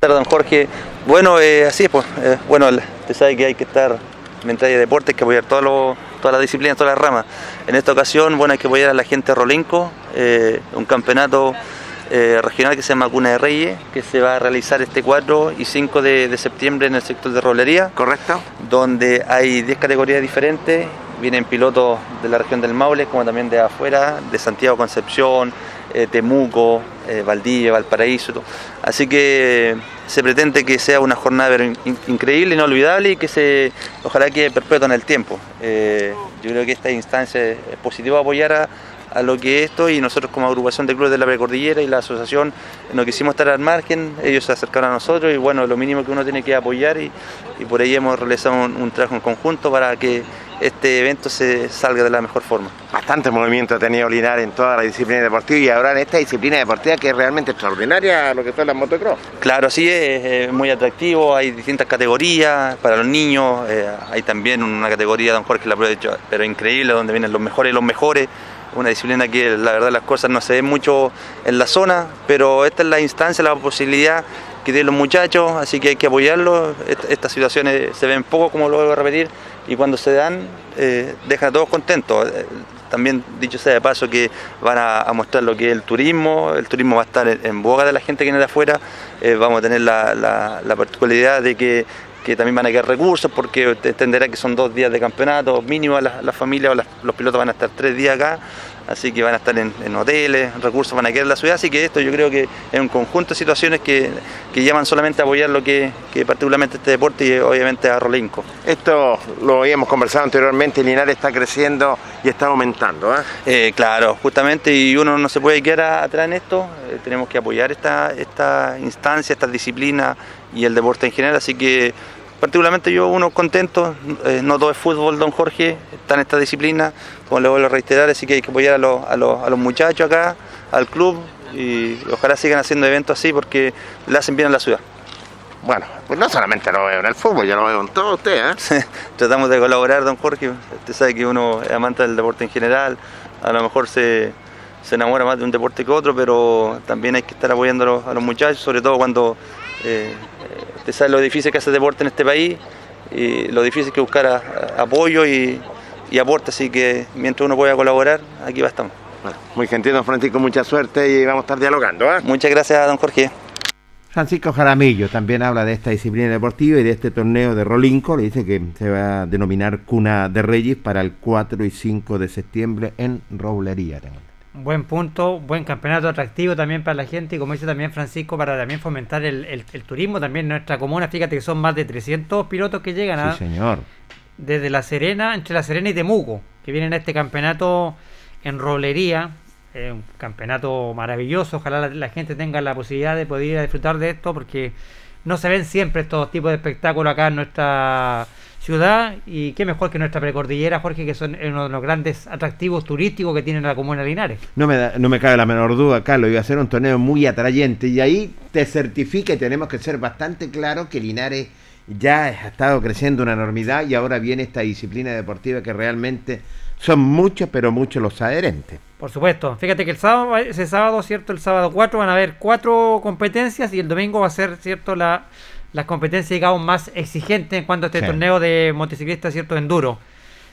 Don Jorge. Bueno, eh, así es, pues. eh, bueno, usted sabe que hay que estar, mientras hay deporte, hay que apoyar todas los- todas las disciplinas, todas las ramas. En esta ocasión, bueno, hay que apoyar a la gente de Rolinco, eh, un campeonato eh, regional que se llama Cuna de Reyes, que se va a realizar este 4 y 5 de, de septiembre en el sector de rolería. ¿Correcto? Donde hay 10 categorías diferentes, vienen pilotos de la región del Maule, como también de afuera, de Santiago Concepción, eh, Temuco, eh, Valdivia, Valparaíso. todo. Así que se pretende que sea una jornada in- in- increíble, inolvidable y que se ojalá que perpetúe en el tiempo. Eh, yo creo que esta instancia es positivo apoyar a, a lo que es esto y nosotros como agrupación de clubes de la precordillera y la asociación nos quisimos estar al margen, ellos se acercaron a nosotros y bueno, lo mínimo que uno tiene que apoyar y, y por ahí hemos realizado un, un trabajo en conjunto para que este evento se salga de la mejor forma. Bastante movimiento ha tenido Linares en toda la disciplina deportiva y ahora en esta disciplina deportiva que es realmente extraordinaria, lo que son las motocross. Claro, sí, es, muy atractivo, hay distintas categorías para los niños, eh, hay también una categoría, don Jorge la prueba, pero increíble, donde vienen los mejores y los mejores, una disciplina que la verdad las cosas no se ven mucho en la zona, pero esta es la instancia, la posibilidad que tienen los muchachos, así que hay que apoyarlos, Est- estas situaciones se ven poco, como lo vuelvo a repetir, y cuando se dan, eh, dejan a todos contentos. Eh, También dicho sea de paso que van a, mostrar lo que es el turismo, el turismo va a estar en, en boga de la gente que viene de afuera, Eh, vamos a tener la particularidad de que, que también van a quedar recursos porque entenderá que son dos días de campeonato, mínimo las la familias o las- los pilotos van a estar tres días acá, así que van a estar en, en hoteles, recursos van a quedar en la ciudad, así que esto yo creo que es un conjunto de situaciones que, que llaman solamente a apoyar lo que, que particularmente este deporte y obviamente a Rolinco. Esto lo habíamos conversado anteriormente, Linares está creciendo y está aumentando. ¿ah? Eh, claro, justamente, y uno no se puede quedar a- atrás en esto, eh, tenemos que apoyar esta, esta instancia, esta disciplina y el deporte en general, así que particularmente yo uno contento, eh, no todo es fútbol, don Jorge, está en esta disciplina, como le vuelvo a reiterar, así que hay que apoyar a los, a los, a los muchachos acá, al club, y ojalá sigan haciendo eventos así porque le hacen bien a la ciudad. Bueno, pues no solamente lo veo en el fútbol, yo lo veo en todo usted. ¿eh? Tratamos de colaborar, don Jorge. Usted sabe que uno es amante del deporte en general. A lo mejor se, se enamora más de un deporte que otro, pero también hay que estar apoyando a los, a los muchachos, sobre todo cuando eh, usted sabe lo difícil que hace el deporte en este país y lo difícil que es buscar a- a- apoyo y, y aporte. Así que mientras uno pueda colaborar, aquí va estamos. Bueno, muy gentil, don Francisco, mucha suerte y vamos a estar dialogando. ¿ah? Muchas gracias, don Jorge. Francisco Jaramillo también habla de esta disciplina deportiva y de este torneo de Rolinco. Le dice que se va a denominar Cuna de Reyes para el 4 y 5 de septiembre en Roblería. Buen punto, buen campeonato atractivo también para la gente y como dice también Francisco, para también fomentar el, el- el turismo también en nuestra comuna. Fíjate que son más de 300 pilotos que llegan a, Sí, señor. desde La Serena, entre La Serena y Temuco, que vienen a este campeonato en rolería. eh, un campeonato maravilloso. Ojalá la, la gente tenga la posibilidad de poder ir a disfrutar de esto porque no se ven siempre estos tipos de espectáculos acá en nuestra ciudad. Y qué mejor que nuestra precordillera, Jorge, que son uno de los grandes atractivos turísticos que tiene la comuna de Linares. No me, da- no me cabe la menor duda, Carlos, iba a ser un torneo muy atrayente y ahí te certifica y tenemos que ser bastante claros que Linares ya ha estado creciendo una enormidad y ahora viene esta disciplina deportiva que realmente son muchos, pero muchos los adherentes. Por supuesto. Fíjate que el sábado, ese sábado, ¿cierto? El sábado 4 van a haber cuatro competencias y el domingo va a ser, ¿cierto? La, las competencias, digamos, más exigentes en cuanto a este Sí. torneo de motociclistas, ¿cierto? Enduro.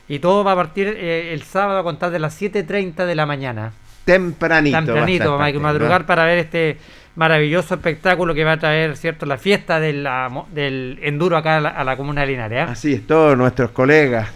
Y todo va a partir eh, el sábado a contar de las 7.30 de la mañana. Tempranito. Tempranito, a partiendo. madrugar para ver este maravilloso espectáculo que va a traer, ¿cierto? La fiesta de la del enduro acá a la, a la comuna de Linares. ¿ah? Así es, todos nuestros colegas.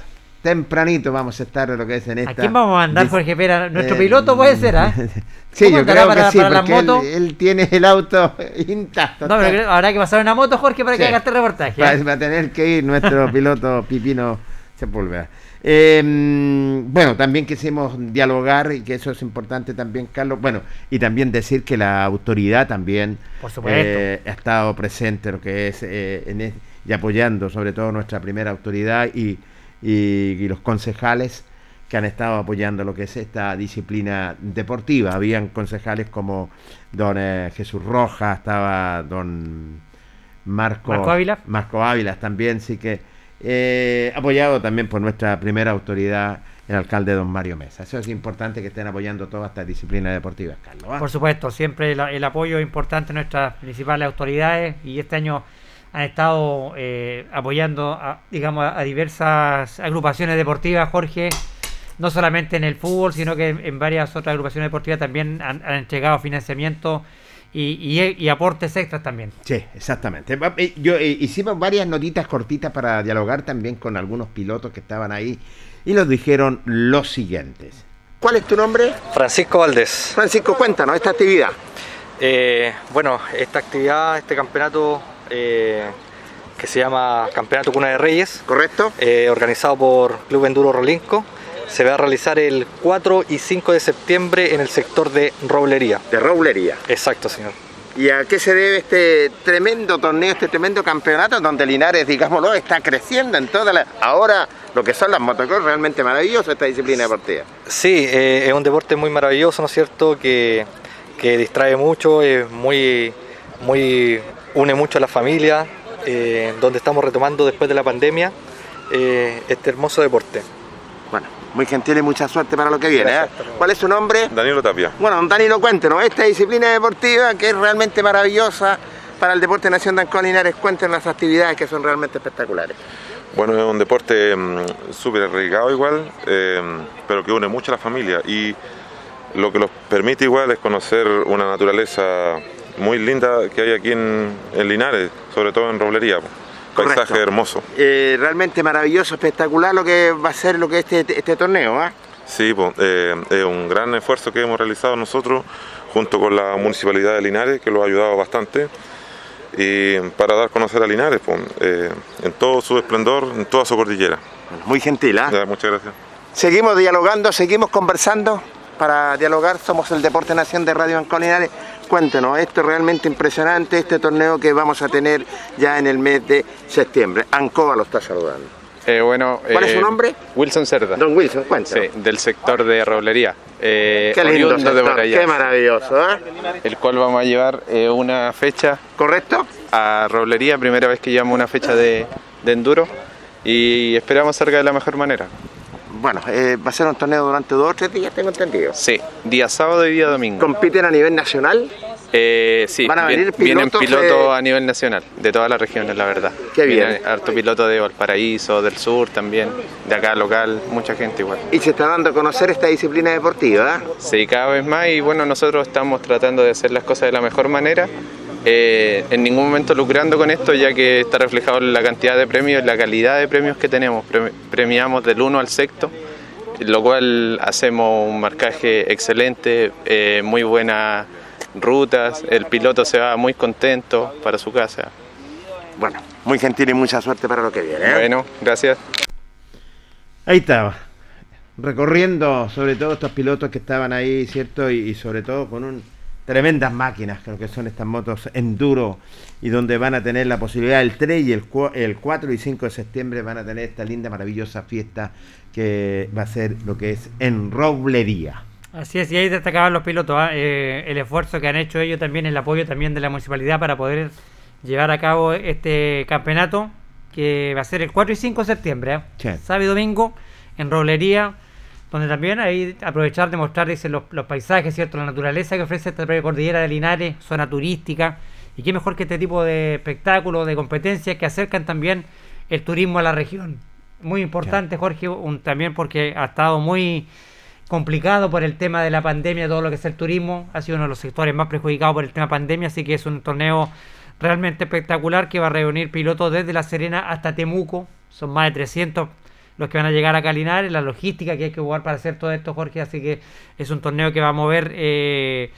Tempranito vamos a estar lo que es en esta. ¿A quién vamos a mandar, Jorge Pera? Nuestro Eh, piloto puede ser, ¿ah? Sí, ¿Cómo yo creo para- que sí, para las porque él- tiene el auto intacto. No, pero habrá que pasar una moto, Jorge, para que Sí. haga este reportaje. Va, ¿ah? va a tener que ir nuestro piloto Pipino Sepúlveda. Eh, bueno, también quisimos dialogar y que eso es importante también, Carlos. Bueno, y también decir que la autoridad también Por eh, ha estado presente en lo que es eh, en es- y apoyando sobre todo nuestra primera autoridad y, y- y los concejales que han estado apoyando lo que es esta disciplina deportiva. Habían concejales como don eh, Jesús Rojas, estaba don Marco, Marco Ávila. Marco Ávila también, sí que eh, apoyado también por nuestra primera autoridad, el alcalde don Mario Mesa. Eso es importante que estén apoyando todas estas disciplinas deportivas, Carlos. Por supuesto, siempre el, el apoyo es importante de nuestras principales autoridades y este año han estado eh, apoyando, a, digamos, a diversas agrupaciones deportivas, Jorge, no solamente en el fútbol, sino que en, en varias otras agrupaciones deportivas también han, han entregado financiamiento y, y- y aportes extras también. Sí, exactamente. Eh, Yo eh, hicimos varias notitas cortitas para dialogar también con algunos pilotos que estaban ahí y nos dijeron los siguientes. ¿Cuál es tu nombre? Francisco Valdés. Francisco, cuéntanos esta actividad. Eh, bueno, esta actividad, este campeonato eh, que se llama Campeonato Cuna de Reyes, ¿Correcto? eh, organizado por Club Enduro Rolinco, se va a realizar el 4 y 5 de septiembre en el sector de Roblería. De Roblería. Exacto, señor. ¿Y a qué se debe este tremendo torneo, este tremendo campeonato donde Linares, digámoslo, está creciendo en toda la... Ahora lo que son las motocross, realmente maravilloso esta disciplina deportiva. Sí, eh, es un deporte muy maravilloso, ¿no es cierto? Que, que distrae mucho, es muy, muy, une mucho a la familia, eh, donde estamos retomando después de la pandemia eh, este hermoso deporte. Bueno, muy gentil y mucha suerte para lo que viene. ¿eh? Gracias. ¿Cuál es su nombre? Danilo Tapia. Bueno, don Danilo, cuéntenos, esta disciplina deportiva que es realmente maravillosa para el Deporte Nación de Ancón Linares, cuéntenos las actividades que son realmente espectaculares. Bueno, es un deporte mm, súper arriesgado igual, eh, pero que une mucho a la familia y lo que nos permite igual es conocer una naturaleza muy linda que hay aquí en, en Linares, sobre todo en Roblería. Correcto. Paisaje hermoso. Eh, realmente maravilloso, espectacular lo que va a ser lo que es este, este torneo. ¿ah? Sí, pues, eh, es un gran esfuerzo que hemos realizado nosotros junto con la Municipalidad de Linares, que lo ha ayudado bastante, y para dar a conocer a Linares pues, eh, en todo su esplendor, en toda su cordillera. Muy gentil, ¿ah? Ya, muchas gracias. Seguimos dialogando, seguimos conversando para dialogar. Somos el Deporte Nación de Radio Ancón Linares. Cuéntenos, esto es realmente impresionante, este torneo que vamos a tener ya en el mes de septiembre. Ancoa lo está saludando. Eh, bueno, ¿Cuál es su eh, nombre? Wilson Cerda. Don Wilson, cuéntenos. Sí, del sector de roblería. Eh, Qué lindo de sector, allá, qué maravilloso, ¿ah? El cual vamos a llevar eh, una fecha. ¿Correcto? A roblería, primera vez que llevamos una fecha de, de enduro y esperamos salga de la mejor manera. Bueno, eh, va a ser un torneo durante dos o tres días, tengo entendido. Sí, día sábado y día domingo. ¿Compiten a nivel nacional? Eh, sí, ¿Van a venir vienen pilotos, pilotos eh? a nivel nacional, de todas las regiones, la verdad. Qué bien. Viene harto piloto de Valparaíso, del sur también, de acá local, mucha gente igual. Y se está dando a conocer esta disciplina deportiva. ¿ah? Sí, cada vez más y bueno, nosotros estamos tratando de hacer las cosas de la mejor manera. Eh, en ningún momento lucrando con esto, ya que está reflejado en la cantidad de premios y la calidad de premios que tenemos. Premi- Premiamos del 1 al sexto, lo cual hacemos un marcaje excelente, eh, muy buenas rutas, el piloto se va muy contento para su casa. Bueno, muy gentil y mucha suerte para lo que viene. ¿eh? Bueno, gracias. Ahí estaba, recorriendo sobre todo estos pilotos que estaban ahí, ¿cierto? Y, y sobre todo con un tremendas máquinas, creo que son estas motos enduro y donde van a tener la posibilidad el 3 y el, el 4 y 5 de septiembre van a tener esta linda, maravillosa fiesta que va a ser lo que es en Roblería. Así es, y ahí destacaban los pilotos, ¿ah? Eh, el esfuerzo que han hecho ellos también, el apoyo también de la municipalidad para poder llevar a cabo este campeonato que va a ser el 4 y 5 de septiembre, ¿ah? Sí. sábado y domingo, en Roblería, donde también ahí aprovechar de mostrar dice, los, los paisajes, ¿cierto? la naturaleza que ofrece esta cordillera de Linares, zona turística, y qué mejor que este tipo de espectáculos, de competencias que acercan también el turismo a la región. muy importante, Jorge, un- también porque ha estado muy complicado por el tema de la pandemia, todo lo que es el turismo, ha sido uno de los sectores más perjudicados por el tema pandemia, así que es un torneo realmente espectacular que va a reunir pilotos desde La Serena hasta Temuco, son más de 300 los que van a llegar a Calinar, la logística que hay que jugar para hacer todo esto, Jorge, así que es un torneo que va a mover... eh,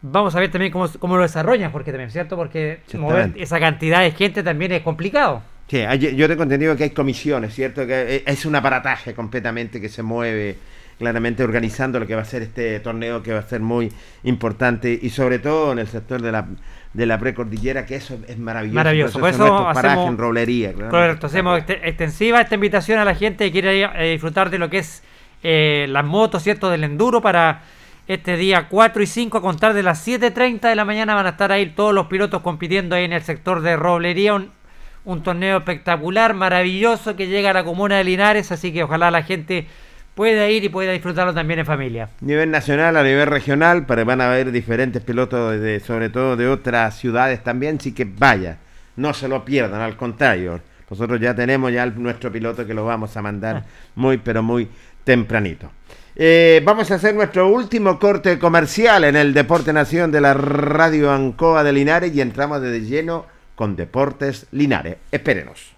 Vamos a ver también cómo, cómo lo desarrollan, porque también, ¿cierto? Porque mover esa cantidad de gente también es complicado. Sí, yo tengo entendido que hay comisiones, ¿cierto? Que e- es un aparataje completamente que se mueve claramente organizando lo que va a ser este torneo que va a ser muy importante y sobre todo en el sector de la, de la precordillera, que eso es maravilloso. Maravilloso. Por Por eso, hacemos- en roblería. Correcto, hacemos este- extensiva esta invitación a la gente que quiere ir a disfrutar de lo que es eh, las motos, ¿cierto? Del enduro para este día 4 y 5 a contar de las 7.30 de la mañana van a estar ahí todos los pilotos compitiendo ahí en el sector de Roblería, un, un torneo espectacular, maravilloso que llega a la comuna de Linares, así que ojalá la gente pueda ir y pueda disfrutarlo también en familia. nivel nacional, a nivel regional, pero van a haber diferentes pilotos, de, sobre todo de otras ciudades también, así que vaya, no se lo pierdan, al contrario. Nosotros ya tenemos ya el- nuestro piloto que lo vamos a mandar muy, pero muy tempranito. Eh, vamos a hacer nuestro último corte comercial en el Deporte Nación de la Radio Ancoa de Linares y entramos de lleno con Deportes Linares. Espérenos.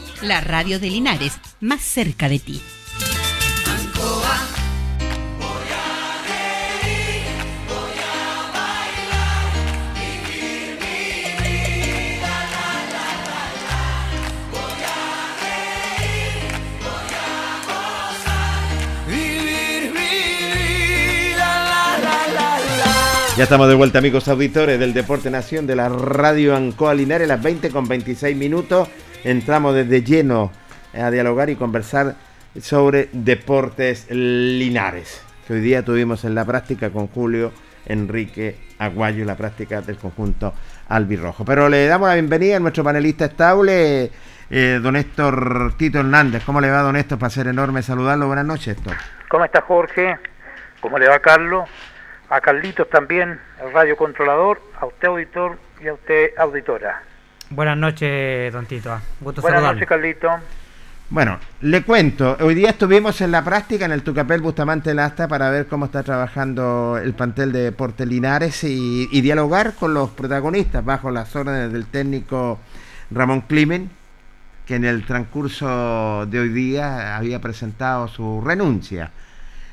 La radio de Linares, más cerca de ti. Ya estamos de vuelta, amigos auditores del Deporte Nación de la Radio Ancoa Linares, las 20 con 26 minutos. Entramos desde lleno a dialogar y conversar sobre Deportes Linares, que hoy día tuvimos en la práctica con Julio Enrique Aguayo, la práctica del conjunto albirrojo. Pero le damos la bienvenida a nuestro panelista estable, eh, don Héctor Tito Hernández. ¿Cómo le va, don Héctor? Para ser enorme saludarlo. Buenas noches, Héctor. ¿Cómo está Jorge? ¿Cómo le va Carlos? A Carlitos también, el radio controlador, a usted auditor y a usted auditora. Buenas noches, don Tito. ah, Gusto Buenas saludarlo. noches Carlitos. Bueno, le cuento, hoy día estuvimos en la práctica en el Tucapel Bustamante Lasta para ver cómo está trabajando el plantel de Deportes Linares y, y dialogar con los protagonistas bajo las órdenes del técnico Ramón Climen, que en el transcurso de hoy día había presentado su renuncia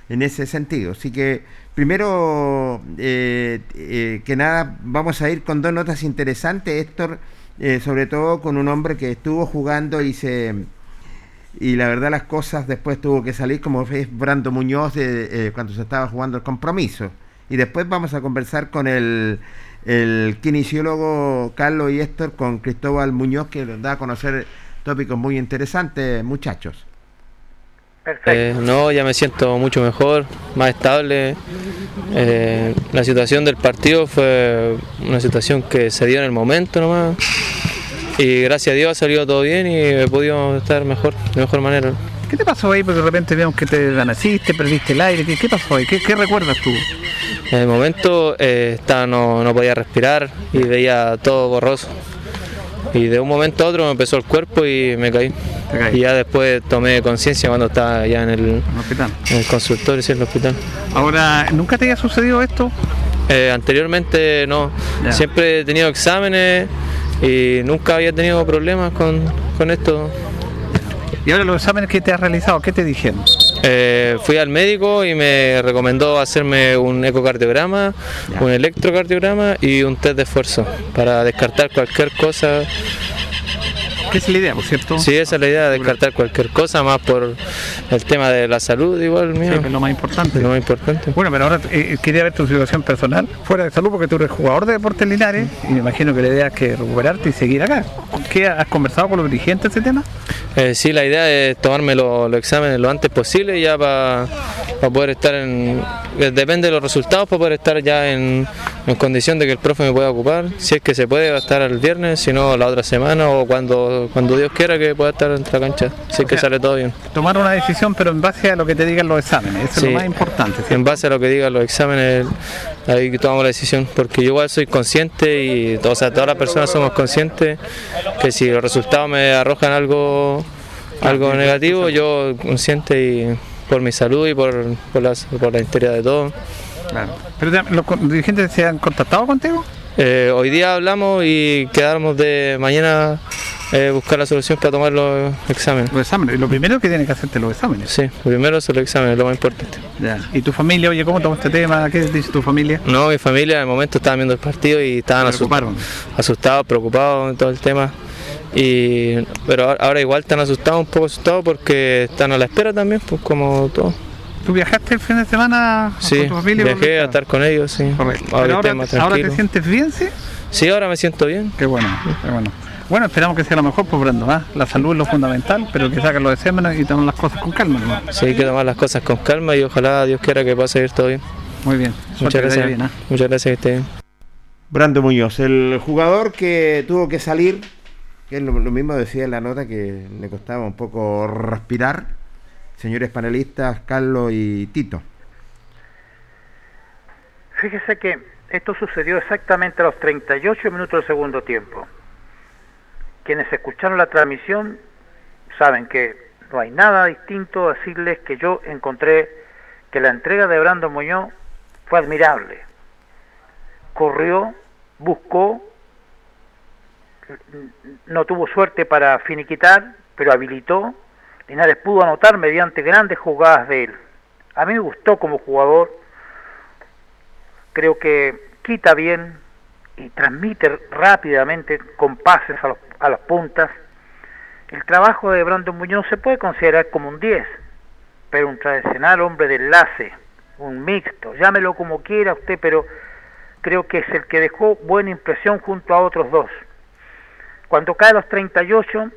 en ese sentido. Así que primero eh, eh, que nada vamos a ir con dos notas interesantes, Héctor, eh, sobre todo con un hombre que estuvo jugando y se y la verdad las cosas después tuvo que salir como es Brando Muñoz eh, cuando se estaba jugando el compromiso. Y después vamos a conversar con el, el kinesiólogo Carlos y Héctor, con Cristóbal Muñoz, que nos da a conocer tópicos muy interesantes, muchachos. Eh, no, ya me siento mucho mejor, más estable. Eh, la situación del partido fue una situación que se dio en el momento nomás. Y gracias a Dios ha salido todo bien y he podido estar mejor, de mejor manera. ¿Qué te pasó ahí? Porque de repente vemos que te desvaneciste, perdiste el aire. ¿Qué, qué pasó ahí? ¿Qué, qué recuerdas tú? En el momento eh, estaba, no, no podía respirar y veía todo borroso. Y de un momento a otro me empezó el cuerpo y me caí. Y ya después tomé conciencia cuando estaba ya en el, hospital. en el consultorio, sí, en el hospital. Ahora, ¿nunca te había sucedido esto? Eh, anteriormente no. Ya. Siempre he tenido exámenes y nunca había tenido problemas con, con esto. Y ahora los exámenes que te has realizado, ¿qué te dijeron? Eh, fui al médico y me recomendó hacerme un ecocardiograma, un electrocardiograma y un test de esfuerzo para descartar cualquier cosa. ¿Qué es la idea, por cierto? Sí, esa es la idea, descartar cualquier cosa, más por el tema de la salud igual mío. Sí, que es lo más importante. Lo más importante. Bueno, pero ahora eh, quería ver tu situación personal fuera de salud porque tú eres jugador de Deportes Linares y me imagino que la idea es que recuperarte y seguir acá. ¿Qué has conversado con los dirigentes de ese tema? Eh, sí, la idea es tomarme lo- los exámenes lo antes posible ya para poder estar en... eh, Depende de los resultados para poder estar ya en, en condición de que el profe me pueda ocupar. Si es que se puede, va a estar el viernes, si no la otra semana o cuando, cuando Dios quiera que pueda estar en la cancha, si es que sale todo bien. Tomar una decisión, pero en base a lo que te digan los exámenes. Eso es lo más importante. En base a lo que digan los exámenes, ahí tomamos la decisión, porque yo igual soy consciente y o sea, todas las personas somos conscientes que si los resultados me arrojan algo, algo negativo, yo consciente y por mi salud y por, por, las- por la historia de todo. Claro. ¿Pero los dirigentes se han contactado contigo? Eh, hoy día hablamos y quedamos de mañana eh, buscar la solución para tomar los exámenes. Los exámenes. Lo primero que tienes que hacerte los exámenes. Sí, lo primero son los exámenes, lo más importante. Ya. ¿Y tu familia, oye, cómo toma este tema? ¿Qué dice tu familia? No, mi familia en el momento estaba viendo el partido y estaban asustados, asustados, preocupados en todo el tema. Y, pero ahora, ahora igual están asustados, un poco asustados porque están a la espera también, pues como todo. ¿Tú viajaste el fin de semana Sí, con tu familia? viajé a estar con ellos, sí. Correcto. Ahora Pero ahora, te sientes bien, ¿sí? Sí, ahora me siento bien. Qué bueno, qué bueno. Bueno, esperamos que sea lo mejor, pues Brando, ¿ah? La salud es lo fundamental, pero que saquen los exámenes y tomen las cosas con calma, hermano. Sí, hay que tomar las cosas con calma y ojalá Dios quiera que pueda seguir todo bien. Muy bien. Muchas gracias. bien, ¿ah? Muchas gracias que esté bien. Brando Muñoz, el jugador que tuvo que salir Que lo, lo mismo decía en la nota que le costaba un poco respirar. Señores panelistas, Carlos y Tito. Fíjese que esto sucedió exactamente a los 38 minutos del segundo tiempo. Quienes escucharon la transmisión saben que no hay nada distinto a decirles que yo encontré que la entrega de Brandon Muñoz fue admirable. Corrió, buscó, no tuvo suerte para finiquitar, pero habilitó. Linares pudo anotar mediante grandes jugadas de él. A mí me gustó como jugador, creo que quita bien y transmite rápidamente con pases a, a las puntas. El trabajo de Brandon Muñoz se puede considerar como un 10, pero un tradicional hombre de enlace, un mixto, llámelo como quiera usted, pero creo que es el que dejó buena impresión junto a otros dos. Cuando cae a los 38,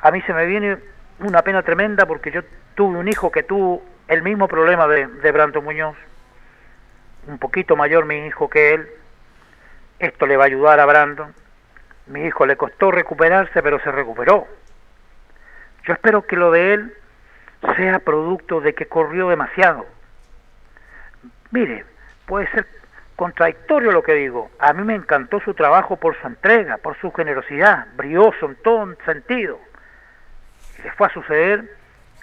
a mí se me viene una pena tremenda porque yo tuve un hijo que tuvo el mismo problema de, de Muñoz, un poquito mayor mi hijo que él. Esto le va a ayudar a Brandon. Mi hijo le costó recuperarse, pero se recuperó. Yo espero que lo de él sea producto de que corrió demasiado. Mire, puede ser contradictorio lo que digo. A mí me encantó su trabajo por su entrega, por su generosidad, brioso en todo sentido. Le fue a suceder,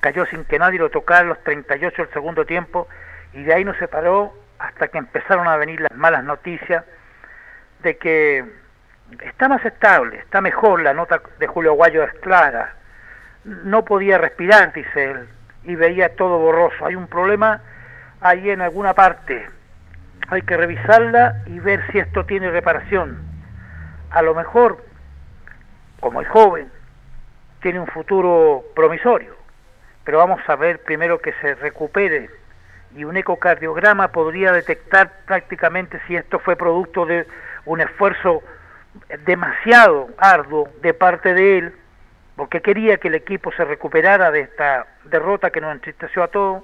cayó sin que nadie lo tocara los 38 del segundo tiempo y de ahí no se paró hasta que empezaron a venir las malas noticias de que está más estable, está mejor, la nota de Julio Guayo es clara, no podía respirar, dice él, y veía todo borroso. Hay un problema ahí en alguna parte, hay que revisarla y ver si esto tiene reparación. A lo mejor, como es joven, tiene un futuro promisorio, pero vamos a ver primero que se recupere. Y un ecocardiograma podría detectar prácticamente si esto fue producto de un esfuerzo demasiado arduo de parte de él, porque quería que el equipo se recuperara de esta derrota que nos entristeció a todos,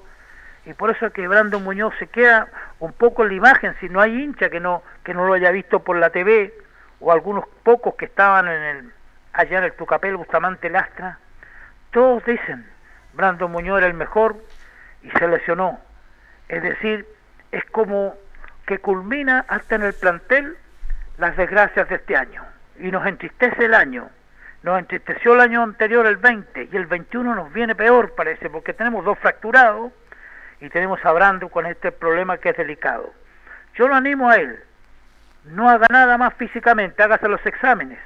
y por eso es que Brandon Muñoz se queda un poco en la imagen, si no hay hincha que no, que no lo haya visto por la TV, o algunos pocos que estaban en el, allá en el Tucapel, Bustamante Lastra, todos dicen, Brandon Muñoz era el mejor y se lesionó. Es decir, es como que culmina hasta en el plantel las desgracias de este año. Y nos entristece el año. Nos entristeció el año anterior, el 20, y el 21 nos viene peor, parece, porque tenemos dos fracturados y tenemos a Brando con este problema que es delicado. Yo lo animo a él. No haga nada más físicamente, hágase los exámenes.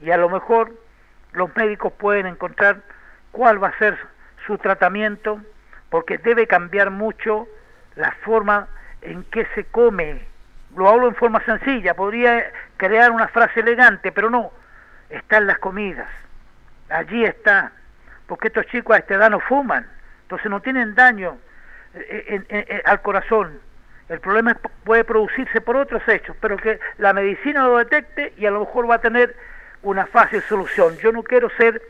Y a lo mejor los médicos pueden encontrar cuál va a ser su tratamiento, porque debe cambiar mucho la forma en que se come. Lo hablo en forma sencilla, podría crear una frase elegante, pero no, está en las comidas. Allí está, porque estos chicos a esta edad no fuman, entonces no tienen daño eh, en- en- en- al corazón. El problema puede producirse por otros hechos, pero que la medicina lo detecte y a lo mejor va a tener una fácil solución. Yo no quiero ser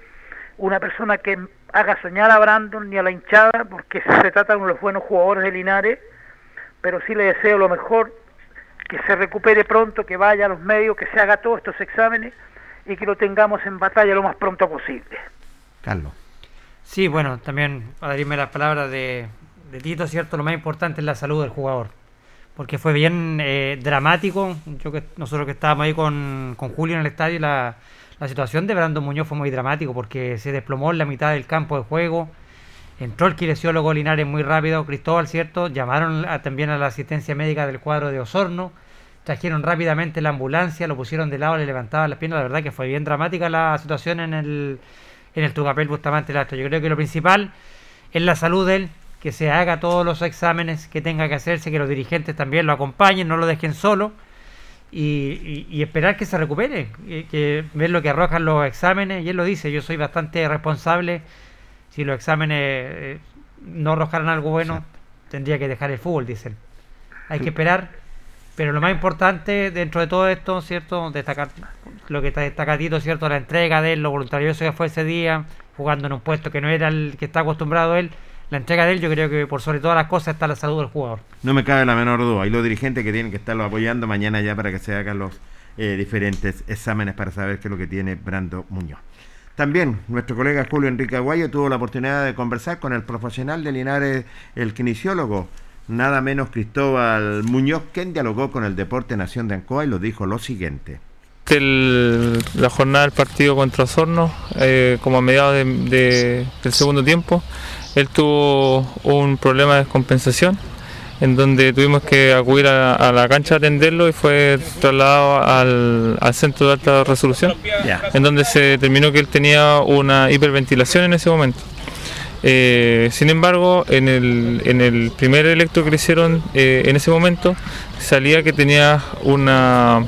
una persona que haga soñar a Brandon ni a la hinchada, porque se trata de uno de los buenos jugadores de Linares, pero sí le deseo lo mejor, que se recupere pronto, que vaya a los medios, que se haga todos estos exámenes y que lo tengamos en batalla lo más pronto posible. Carlos. Sí, bueno, también adherirme a las palabras de, de Tito, ¿cierto? Lo más importante es la salud del jugador. Porque fue bien eh, dramático. Yo que nosotros que estábamos ahí con, con Julio en el estadio, la, situación de Brandon Muñoz fue muy dramático porque se desplomó en la mitad del campo de juego. Entró el kinesiólogo Linares muy rápido, Cristóbal, ¿cierto? Llamaron a- también a la asistencia médica del cuadro de Osorno. Trajeron rápidamente la ambulancia, lo pusieron de lado, le levantaban las piernas. La verdad que fue bien dramática la situación en el, en el Tucapel Bustamante Lastro. Yo creo que lo principal es la salud de él, que se haga todos los exámenes que tenga que hacerse, que los dirigentes también lo acompañen, no lo dejen solo y, y- y esperar que se recupere, que, que ver lo que arrojan los exámenes. Y él lo dice, yo soy bastante responsable. Si los exámenes eh, no arrojaran algo bueno, tendría que dejar el fútbol, dice él. Hay que esperar, pero lo más importante dentro de todo esto, ¿cierto? Destacar lo que está destacadito, ¿cierto? La entrega de él, lo voluntarioso que fue ese día, jugando en un puesto que no era el que está acostumbrado él. La entrega de él, yo creo que por sobre todas las cosas está la salud del jugador. No me cabe la menor duda. Y los dirigentes que tienen que estarlo apoyando mañana ya para que se hagan los, eh, diferentes exámenes para saber qué es lo que tiene Brando Muñoz. También nuestro colega Julio Enrique Aguayo tuvo la oportunidad de conversar con el profesional de Linares, el kinesiólogo, nada menos Cristóbal Muñoz, quien dialogó con el Deporte Nación de Ancoa y lo dijo lo siguiente. El- la jornada del partido contra Osorno, eh, como a mediados de- de- del segundo tiempo, él tuvo un problema de descompensación, en donde tuvimos que acudir a, a la cancha a atenderlo y fue trasladado al, al centro de alta resolución, en donde se determinó que él tenía una hiperventilación en ese momento. Eh, sin embargo, en el, en el primer electro que le hicieron eh, en ese momento, salía que tenía una,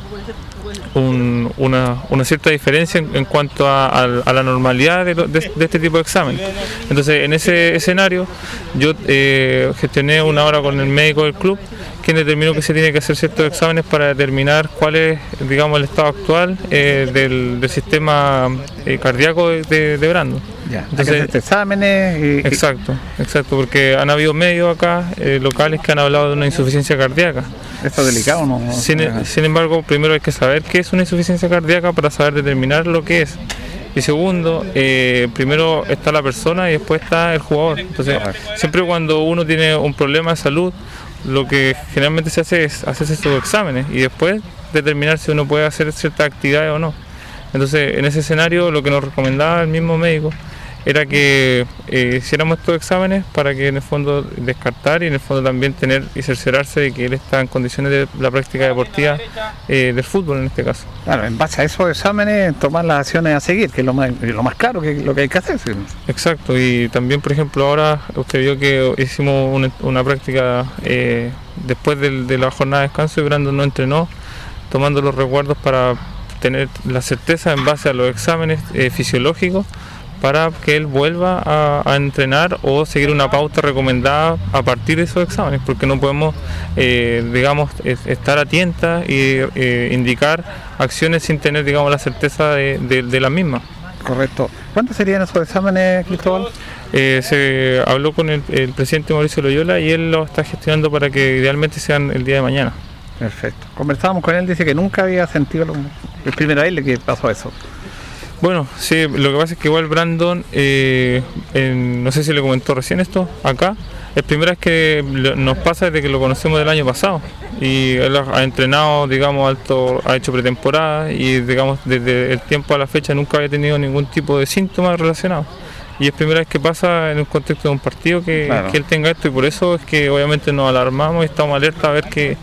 un- una, una cierta diferencia en, cuanto a, a la normalidad de este tipo de examen. Entonces, en ese escenario, yo eh, gestioné una hora con el médico del club, quien determinó que se tiene que hacer ciertos exámenes para determinar cuál es, digamos, el estado actual eh, del, del sistema eh, cardíaco de, de, Brando. Ya, que hacerte exámenes y- Exacto, exacto, porque han habido medios acá eh, locales que han hablado de una insuficiencia cardíaca. Esto es delicado, ¿no? Sin, sin embargo, primero hay que saber qué es una insuficiencia cardíaca para saber determinar lo que es. Y segundo, eh, primero está la persona y después está el jugador. Entonces, siempre cuando uno tiene un problema de salud, lo que generalmente se hace es hacerse estos exámenes y después determinar si uno puede hacer ciertas actividades o no. Entonces, en ese escenario, lo que nos recomendaba el mismo médico era que eh, hiciéramos estos exámenes para que en el fondo descartar y en el fondo también tener y cerciorarse de que él está en condiciones de la práctica deportiva eh, del fútbol en este caso. Claro, en base a esos exámenes tomar las acciones a seguir, que es lo más, lo más claro que lo que hay que hacer. sí. Exacto, y también por ejemplo ahora usted vio que hicimos una, una práctica eh, después de la jornada de descanso y Brandon no entrenó, tomando los recuerdos para tener la certeza en base a los exámenes eh, fisiológicos para que él vuelva a, a entrenar o seguir una pauta recomendada a partir de esos exámenes, porque no podemos, eh, digamos, es- estar a tientas y eh, indicar acciones sin tener, digamos, la certeza de, de, de las mismas. Correcto. ¿Cuántos serían esos exámenes, Cristóbal? Eh, se habló con el, el presidente Mauricio Loyola y él lo está gestionando para que idealmente sean el día de mañana. Perfecto. Conversábamos con él, dice que nunca había sentido lo, el primero a él que pasó eso. Bueno, sí, lo que pasa es que igual Brandon, eh, en- no sé si le comentó recién esto, acá, es primera vez que nos pasa desde que lo conocemos del año pasado. Y él ha, ha entrenado, digamos, alto, ha hecho pretemporada y, digamos, desde el tiempo a la fecha nunca había tenido ningún tipo de síntomas relacionados. Y es primera vez que pasa en un contexto de un partido que, Claro. que él tenga esto y por eso es que obviamente nos alarmamos y estamos alerta a ver qué,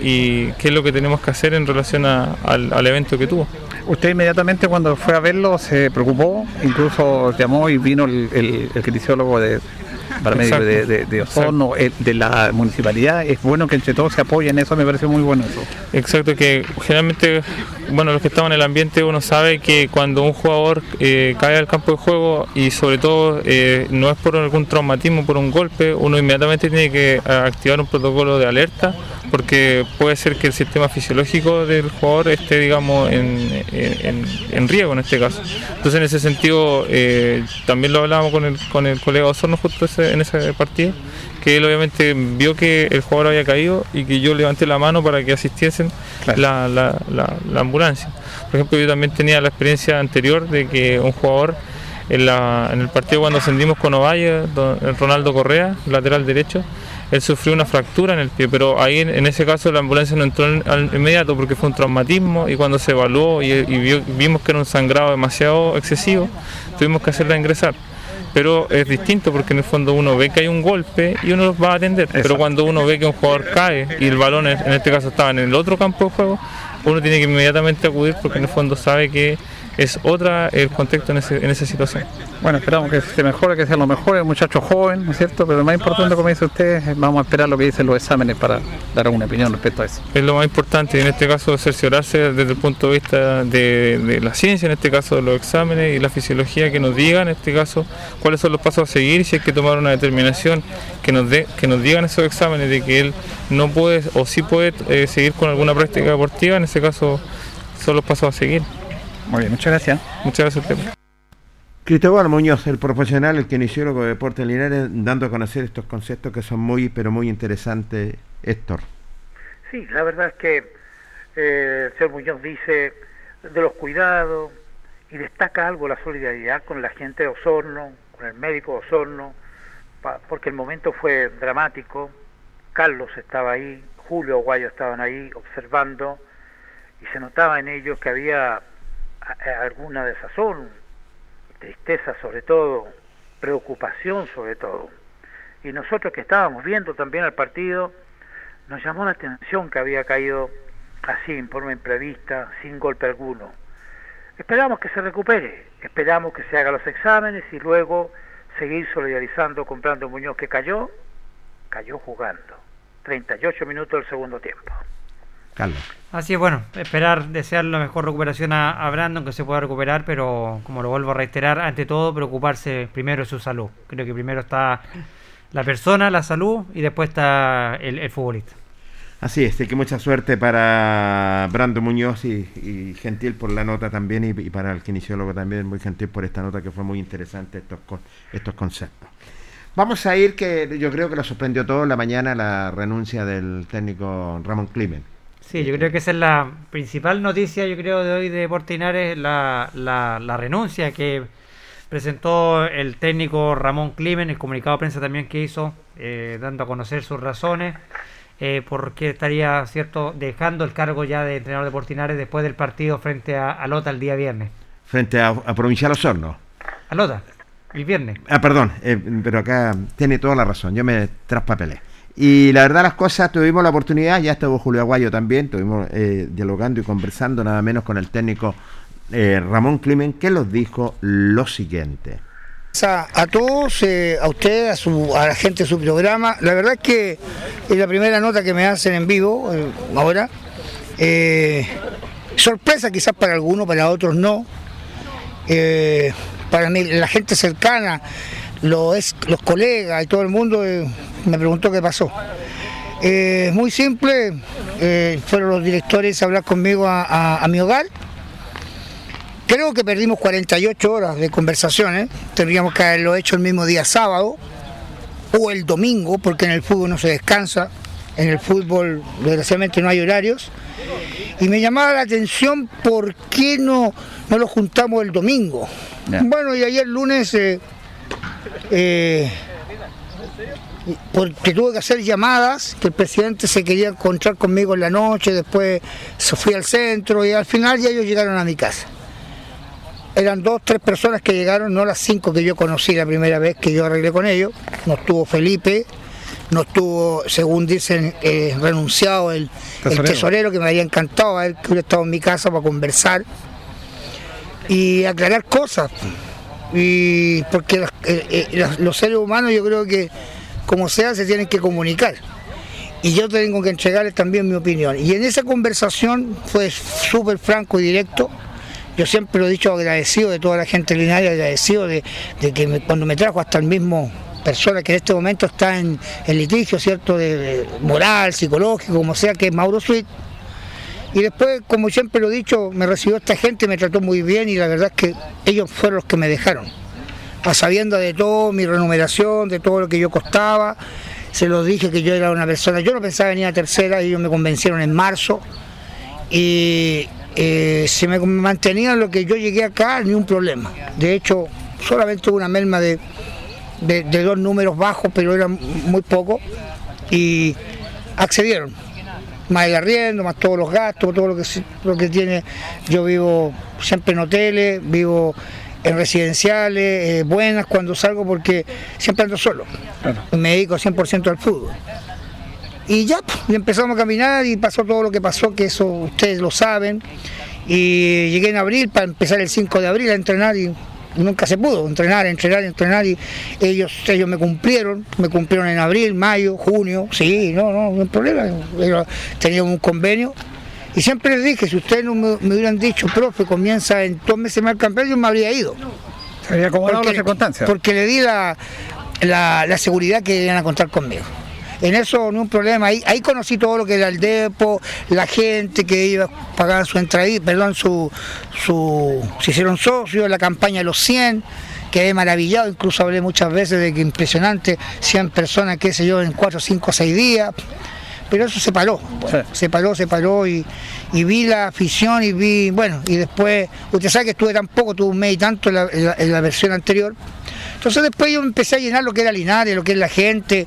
y qué es lo que tenemos que hacer en relación a- al, al evento que tuvo. Usted inmediatamente cuando fue a verlo se preocupó, incluso llamó y vino el, el, el kinesiólogo de paramédico de, de, de Osorno, el- de la municipalidad. Es bueno que entre todos se apoyen, eso me parece muy bueno. Eso. Exacto, que generalmente, bueno, los que estamos en el ambiente, uno sabe que cuando un jugador eh, cae al campo de juego y sobre todo eh, no es por algún traumatismo, por un golpe, uno inmediatamente tiene que eh, activar un protocolo de alerta porque puede ser que el sistema fisiológico del jugador esté, digamos, en, en- en- en riesgo en este caso. Entonces, en ese sentido, eh, también lo hablábamos con el, con el colega Osorno justo ese- en ese partido, que él obviamente vio que el jugador había caído y que yo levanté la mano para que asistiesen la, la- la- la ambulancia. Por ejemplo, yo también tenía la experiencia anterior de que un jugador en, la- en el partido cuando ascendimos con Ovalle, don- Ronaldo Correa, lateral derecho, él sufrió una fractura en el pie, pero ahí en, en ese caso la ambulancia no entró en- al inmediato porque fue un traumatismo y cuando se evaluó y, y vio- vimos que era un sangrado demasiado excesivo, tuvimos que hacerla ingresar. Pero es distinto porque en el fondo uno ve que hay un golpe y uno los va a atender. Pero cuando uno ve que un jugador cae y el balón en en este caso estaba en el otro campo de juego, uno tiene que inmediatamente acudir porque en el fondo sabe que es otra el contexto en, ese- en esa situación. Bueno, esperamos que se mejore, que sea lo mejor, el muchacho joven, ¿no es cierto? Pero lo más importante, como dice usted, es vamos a esperar lo que dicen los exámenes para dar una opinión respecto a eso. Es lo más importante en este caso cerciorarse desde el punto de vista de, de la ciencia, en este caso de los exámenes y la fisiología, que nos digan en este caso cuáles son los pasos a seguir y si hay que tomar una determinación que nos, dé que nos digan esos exámenes de que él no puede o sí puede eh, seguir con alguna práctica deportiva, en ese caso son los pasos a seguir. Muy bien, muchas gracias. Muchas gracias a usted. Cristóbal Muñoz, el profesional, el kinesiólogo de Deportes Linares, dando a conocer estos conceptos que son muy, pero muy interesantes, Héctor. Sí, la verdad es que eh, el señor Muñoz dice de los cuidados y destaca algo la solidaridad con la gente de Osorno, con el médico de Osorno, pa- porque el momento fue dramático. Carlos estaba ahí, Julio Guayo estaban ahí observando y se notaba en ellos que había alguna desazón, tristeza sobre todo, preocupación sobre todo. Y nosotros que estábamos viendo también al partido, nos llamó la atención que había caído así, en forma imprevista, sin golpe alguno. Esperamos que se recupere, esperamos que se haga los exámenes y luego seguir solidarizando con Brando Muñoz que cayó, cayó jugando. 38 minutos del segundo tiempo. Carlos. Así es, bueno, esperar, desear la mejor recuperación a, a Brandon, que se pueda recuperar, pero como lo vuelvo a reiterar, ante todo preocuparse primero de su salud. Creo que primero está la persona, la salud, y después está el, el futbolista. Así es, que mucha suerte para Brando Muñoz y, y gentil por la nota también y, y para el kinesiólogo también muy gentil por esta nota que fue muy interesante estos, con- estos conceptos. Vamos a ir que yo creo que lo sorprendió todo en la mañana la renuncia del técnico Ramón Climen. Sí, yo creo que esa es la principal noticia, yo creo, de hoy de Portinares, la, la, la renuncia que presentó el técnico Ramón Climen, el comunicado de prensa también que hizo, eh, dando a conocer sus razones, eh, porque estaría, cierto, dejando el cargo ya de entrenador de Portinares después del partido frente a, a Lota el día viernes. Frente a, a Provincial Osorno. A Lota, el viernes. Ah, perdón, eh, pero acá tiene toda la razón, yo me traspapelé. Y la verdad las cosas, tuvimos la oportunidad, ya estuvo Julio Aguayo también, estuvimos eh, dialogando y conversando nada menos con el técnico eh, Ramón Climen, que nos dijo lo siguiente. A, todos, eh, a usted, a, su, a la gente de su programa. La verdad es que es la primera nota que me hacen en vivo ahora. Sorpresa quizás para algunos, para otros no. Para mí, la gente cercana, lo es, los colegas y todo el mundo eh, me preguntó qué pasó. Eh, muy simple, eh, fueron los directores a hablar conmigo a- a- a mi hogar. Creo que perdimos 48 horas de conversaciones, tendríamos que haberlo hecho el mismo día sábado o el domingo, porque en el fútbol no se descansa, en el fútbol desgraciadamente no hay horarios. Y me llamaba la atención por qué no, no lo juntamos el domingo. Bueno, y ayer lunes, eh, porque tuve que hacer llamadas, que el presidente se quería encontrar conmigo en la noche, después se fui al centro y al final ya ellos llegaron a mi casa eran dos, tres personas que llegaron, no las cinco que yo conocí la primera vez que yo arreglé con ellos. No estuvo Felipe, no estuvo, según dicen, eh, renunciado el, el Tesorero. tesorero, que me había encantado a él que hubiera estado en mi casa para conversar y aclarar cosas. Y porque eh, eh, los seres humanos yo creo que como sea se tienen que comunicar. Y yo tengo que entregarles también mi opinión. Y en esa conversación fue súper franco y directo. Yo siempre lo he dicho agradecido de toda la gente linaria, agradecido de, que cuando me trajo hasta el mismo persona que en este momento está en, litigio, ¿cierto? De, de moral, psicológico, como sea, que es Mauro Sweet. Y después, como siempre lo he dicho, me recibió esta gente, me trató muy bien y la verdad es que ellos fueron los que me dejaron. A sabienda de todo, mi remuneración, de todo lo que yo costaba, se los dije que yo era una persona, yo no pensaba venir a tercera, ellos me convencieron en marzo y eh, se me mantenía lo que yo llegué acá, ni un problema. De hecho, solamente hubo una merma de, de, de dos números bajos, pero eran muy poco, y accedieron. Más el arriendo, más todos los gastos, todo lo que, lo que tiene. Yo vivo siempre en hoteles, vivo en residenciales, eh, buenas cuando salgo porque siempre ando solo. Me dedico 100% al fútbol. Y ya, pues, y empezamos a caminar y pasó todo lo que pasó, que eso ustedes lo saben. Y llegué en abril para empezar el 5 de abril a entrenar y nunca se pudo, entrenar, entrenar, entrenar y ellos, ellos me cumplieron, me cumplieron en abril, mayo, junio, sí, no, no, no hay problema, Pero teníamos un convenio. Y siempre les dije, si ustedes no me, me hubieran dicho, profe, comienza en dos meses más el campeonato, yo me habría ido. Se había acomodado la circunstancia. Porque le di la, la, la seguridad que iban a contar conmigo. En eso no un problema. Ahí, ahí conocí todo lo que era el depo, la gente que iba a pagar su entrada, perdón, su, su, se hicieron socios, la campaña de los 100, quedé maravillado, incluso hablé muchas veces de que impresionante, 100 personas, qué sé yo, en 4, 5, 6 días. pero eso se paró, se paró, se paró y, y vi la afición y vi, bueno, y después, usted sabe que estuve tan poco, tuve un mes y tanto en la, en la- en la versión anterior. Entonces después yo empecé a llenar lo que era Linares, lo que es la gente.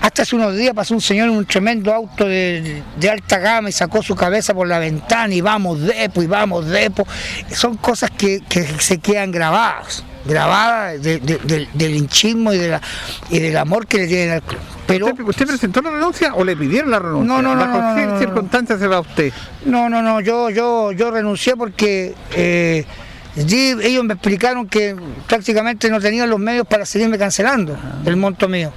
Hasta hace unos días pasó un señor en un tremendo auto de, de alta gama y sacó su cabeza por la ventana y vamos depo y vamos depo. Son cosas que, que se quedan grabadas, grabadas de- de- del, del hinchismo y, de la, y del amor que le tienen al club. Pero, ¿Usted, usted presentó la renuncia o le pidieron la renuncia? No, no, no, ¿Bajo no, no, no, circunstancias se va usted? No, no, no, yo, yo, yo renuncié porque eh, ellos me explicaron que prácticamente no tenían los medios para seguirme cancelando el monto mío.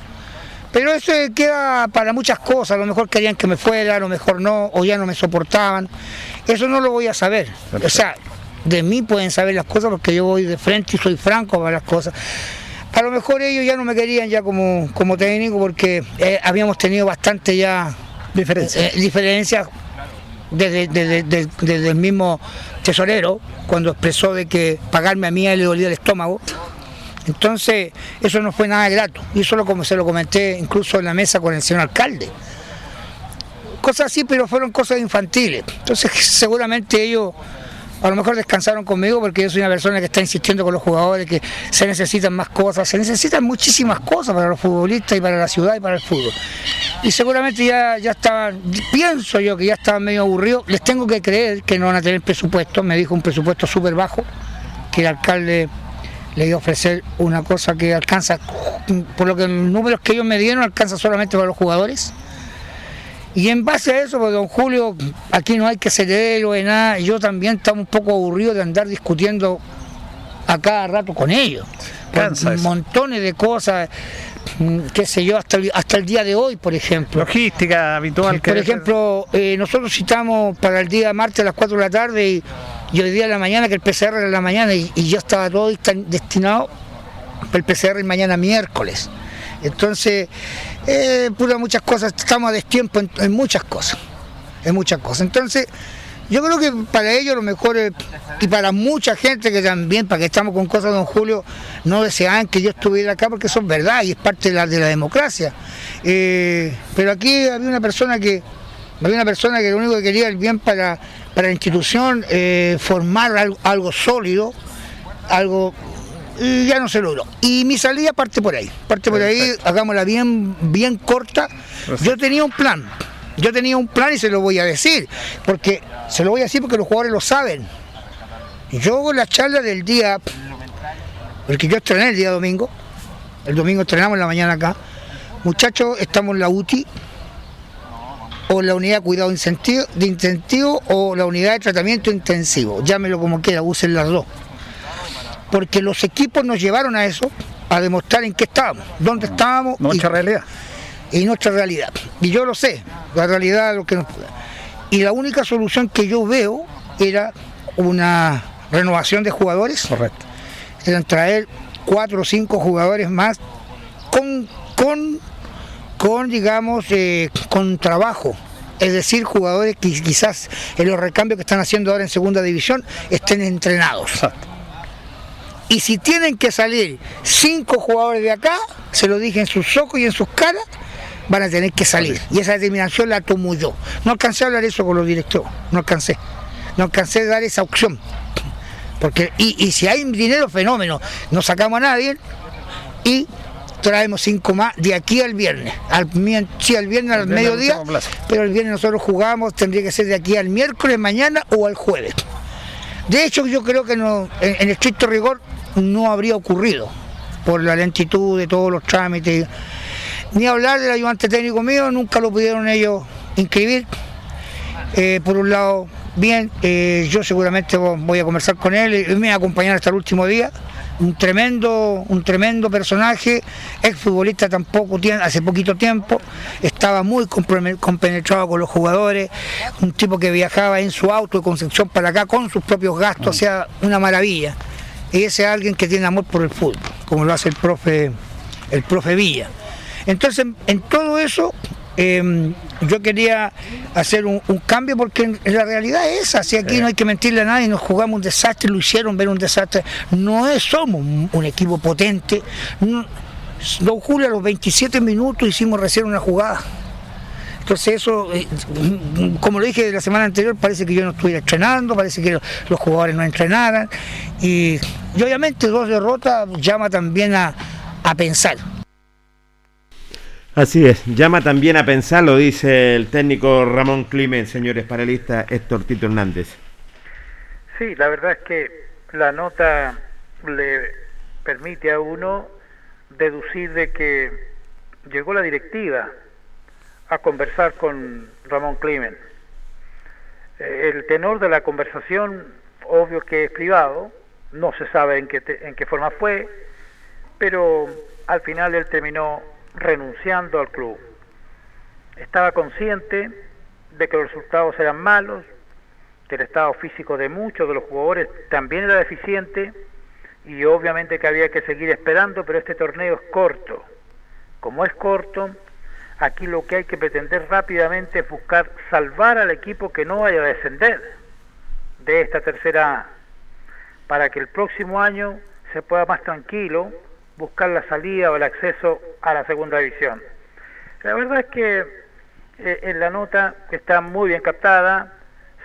Pero eso queda para muchas cosas, a lo mejor querían que me fuera, a lo mejor no, o ya no me soportaban. Eso no lo voy a saber. O sea, de mí pueden saber las cosas porque yo voy de frente y soy franco para las cosas. A lo mejor ellos ya no me querían ya como, como técnico porque eh, habíamos tenido bastante ya Diferencias. eh, diferencias desde, desde- desde- desde el mismo tesorero, cuando expresó de que pagarme a mí a él le dolía el estómago. Entonces, eso no fue nada grato. Y eso lo, como se lo comenté incluso en la mesa con el señor alcalde. Cosas así, pero fueron cosas infantiles. Entonces, seguramente ellos a lo mejor descansaron conmigo porque yo soy una persona que está insistiendo con los jugadores que se necesitan más cosas, se necesitan muchísimas cosas para los futbolistas y para la ciudad y para el fútbol. Y seguramente ya, ya estaban, pienso yo que ya estaban medio aburridos, les tengo que creer que no van a tener presupuesto, me dijo un presupuesto súper bajo, que el alcalde le iba a ofrecer una cosa que alcanza, por lo que los números que ellos me dieron, alcanza solamente para los jugadores. Y en base a eso, pues don Julio, aquí no hay que ser héroe, de nada, yo también estaba un poco aburrido de andar discutiendo a cada rato con ellos. Eso. montones de cosas, qué sé yo, hasta el, hasta el día de hoy, por ejemplo. Logística habitual. que Por ejemplo, eh, nosotros citamos para el día martes a las 4 de la tarde y, y hoy día en la mañana, que el PCR era en la mañana y, y ya estaba todo destin- destinado para el PCR mañana miércoles. Entonces, eh, pura muchas cosas, estamos a destiempo en, muchas cosas, en muchas cosas. Entonces, yo creo que para ellos lo mejor es, y para mucha gente que también, para que estamos con cosas, don Julio, no deseaban que yo estuviera acá porque eso es verdad y es parte de la, de la democracia. Eh, pero aquí había una persona que había una persona que lo único que quería el bien para, para la institución, eh, formar algo, algo sólido, algo y ya no se logró. Y mi salida parte por ahí, parte por ahí, hagámosla bien, bien corta. Yo tenía un plan, yo tenía un plan y se lo voy a decir, porque se lo voy a decir porque los jugadores lo saben. Yo la charla del día, porque yo estrené el día domingo, el domingo estrenamos en la mañana acá, muchachos, estamos en la UTI, o la unidad de cuidado de incentivo o la unidad de tratamiento intensivo, llámelo como quiera, usen las dos porque los equipos nos llevaron a eso, a demostrar en qué estábamos, dónde estábamos. Nuestra realidad. Y nuestra realidad. Y yo lo sé, la realidad lo que nos... Y la única solución que yo veo era una renovación de jugadores. Correcto. Eran traer cuatro o cinco jugadores más con, con, con digamos, eh, con trabajo. Es decir, jugadores que quizás en los recambios que están haciendo ahora en segunda división estén entrenados. Y si tienen que salir cinco jugadores de acá, se lo dije en sus ojos y en sus caras, van a tener que salir. Y esa determinación la tomo yo. No alcancé a hablar eso con los directores, no alcancé. No alcancé a dar esa opción. Porque, y, y si hay dinero, fenómeno. No sacamos a nadie y traemos cinco más de aquí al viernes. Al, sí, al viernes al mediodía, pero el viernes nosotros jugamos, tendría que ser de aquí al miércoles, mañana o al jueves. De hecho, yo creo que no, en, en estricto rigor no habría ocurrido por la lentitud de todos los trámites. Ni hablar del ayudante técnico mío, nunca lo pudieron ellos inscribir. Eh, por un lado, bien, eh, yo seguramente vo- voy a conversar con él, él me va a acompañar hasta el último día. Un tremendo, un tremendo personaje, exfutbolista tampoco tiene, hace poquito tiempo, estaba muy compenetrado con los jugadores, un tipo que viajaba en su auto de Concepción para acá con sus propios gastos, o sea, una maravilla. Y ese es alguien que tiene amor por el fútbol, como lo hace el profe, el profe Villa. Entonces, en todo eso, eh, yo quería hacer un, un cambio porque la realidad es esa. Si aquí no hay que mentirle a nadie, nos jugamos un desastre, lo hicieron ver un desastre. No es, somos un, un equipo potente. No- don Julio, a los 27 minutos hicimos recién una jugada. Entonces eso, eh, como lo dije la semana anterior, parece que yo no estuviera entrenando, parece que los jugadores no entrenaran. Y, y obviamente dos derrotas llama también a, a pensar. Así es, llama también a pensar, lo dice el técnico Ramón Climen, señores panelistas, Héctor Tito Hernández. Sí, la verdad es que la nota le permite a uno deducir de que llegó la directiva a conversar con Ramón Climen. Eh, El tenor de la conversación, obvio que es privado, no se sabe en qué, te- en qué forma fue, pero al final él terminó renunciando al club. Estaba consciente de que los resultados eran malos, que el estado físico de muchos de los jugadores también era deficiente y obviamente que había que seguir esperando, pero este torneo es corto. Como es corto, aquí lo que hay que pretender rápidamente es buscar salvar al equipo que no vaya a descender de esta tercera A, para que el próximo año se pueda más tranquilo buscar la salida o el acceso a la segunda división. La verdad es que eh, en la nota, que está muy bien captada,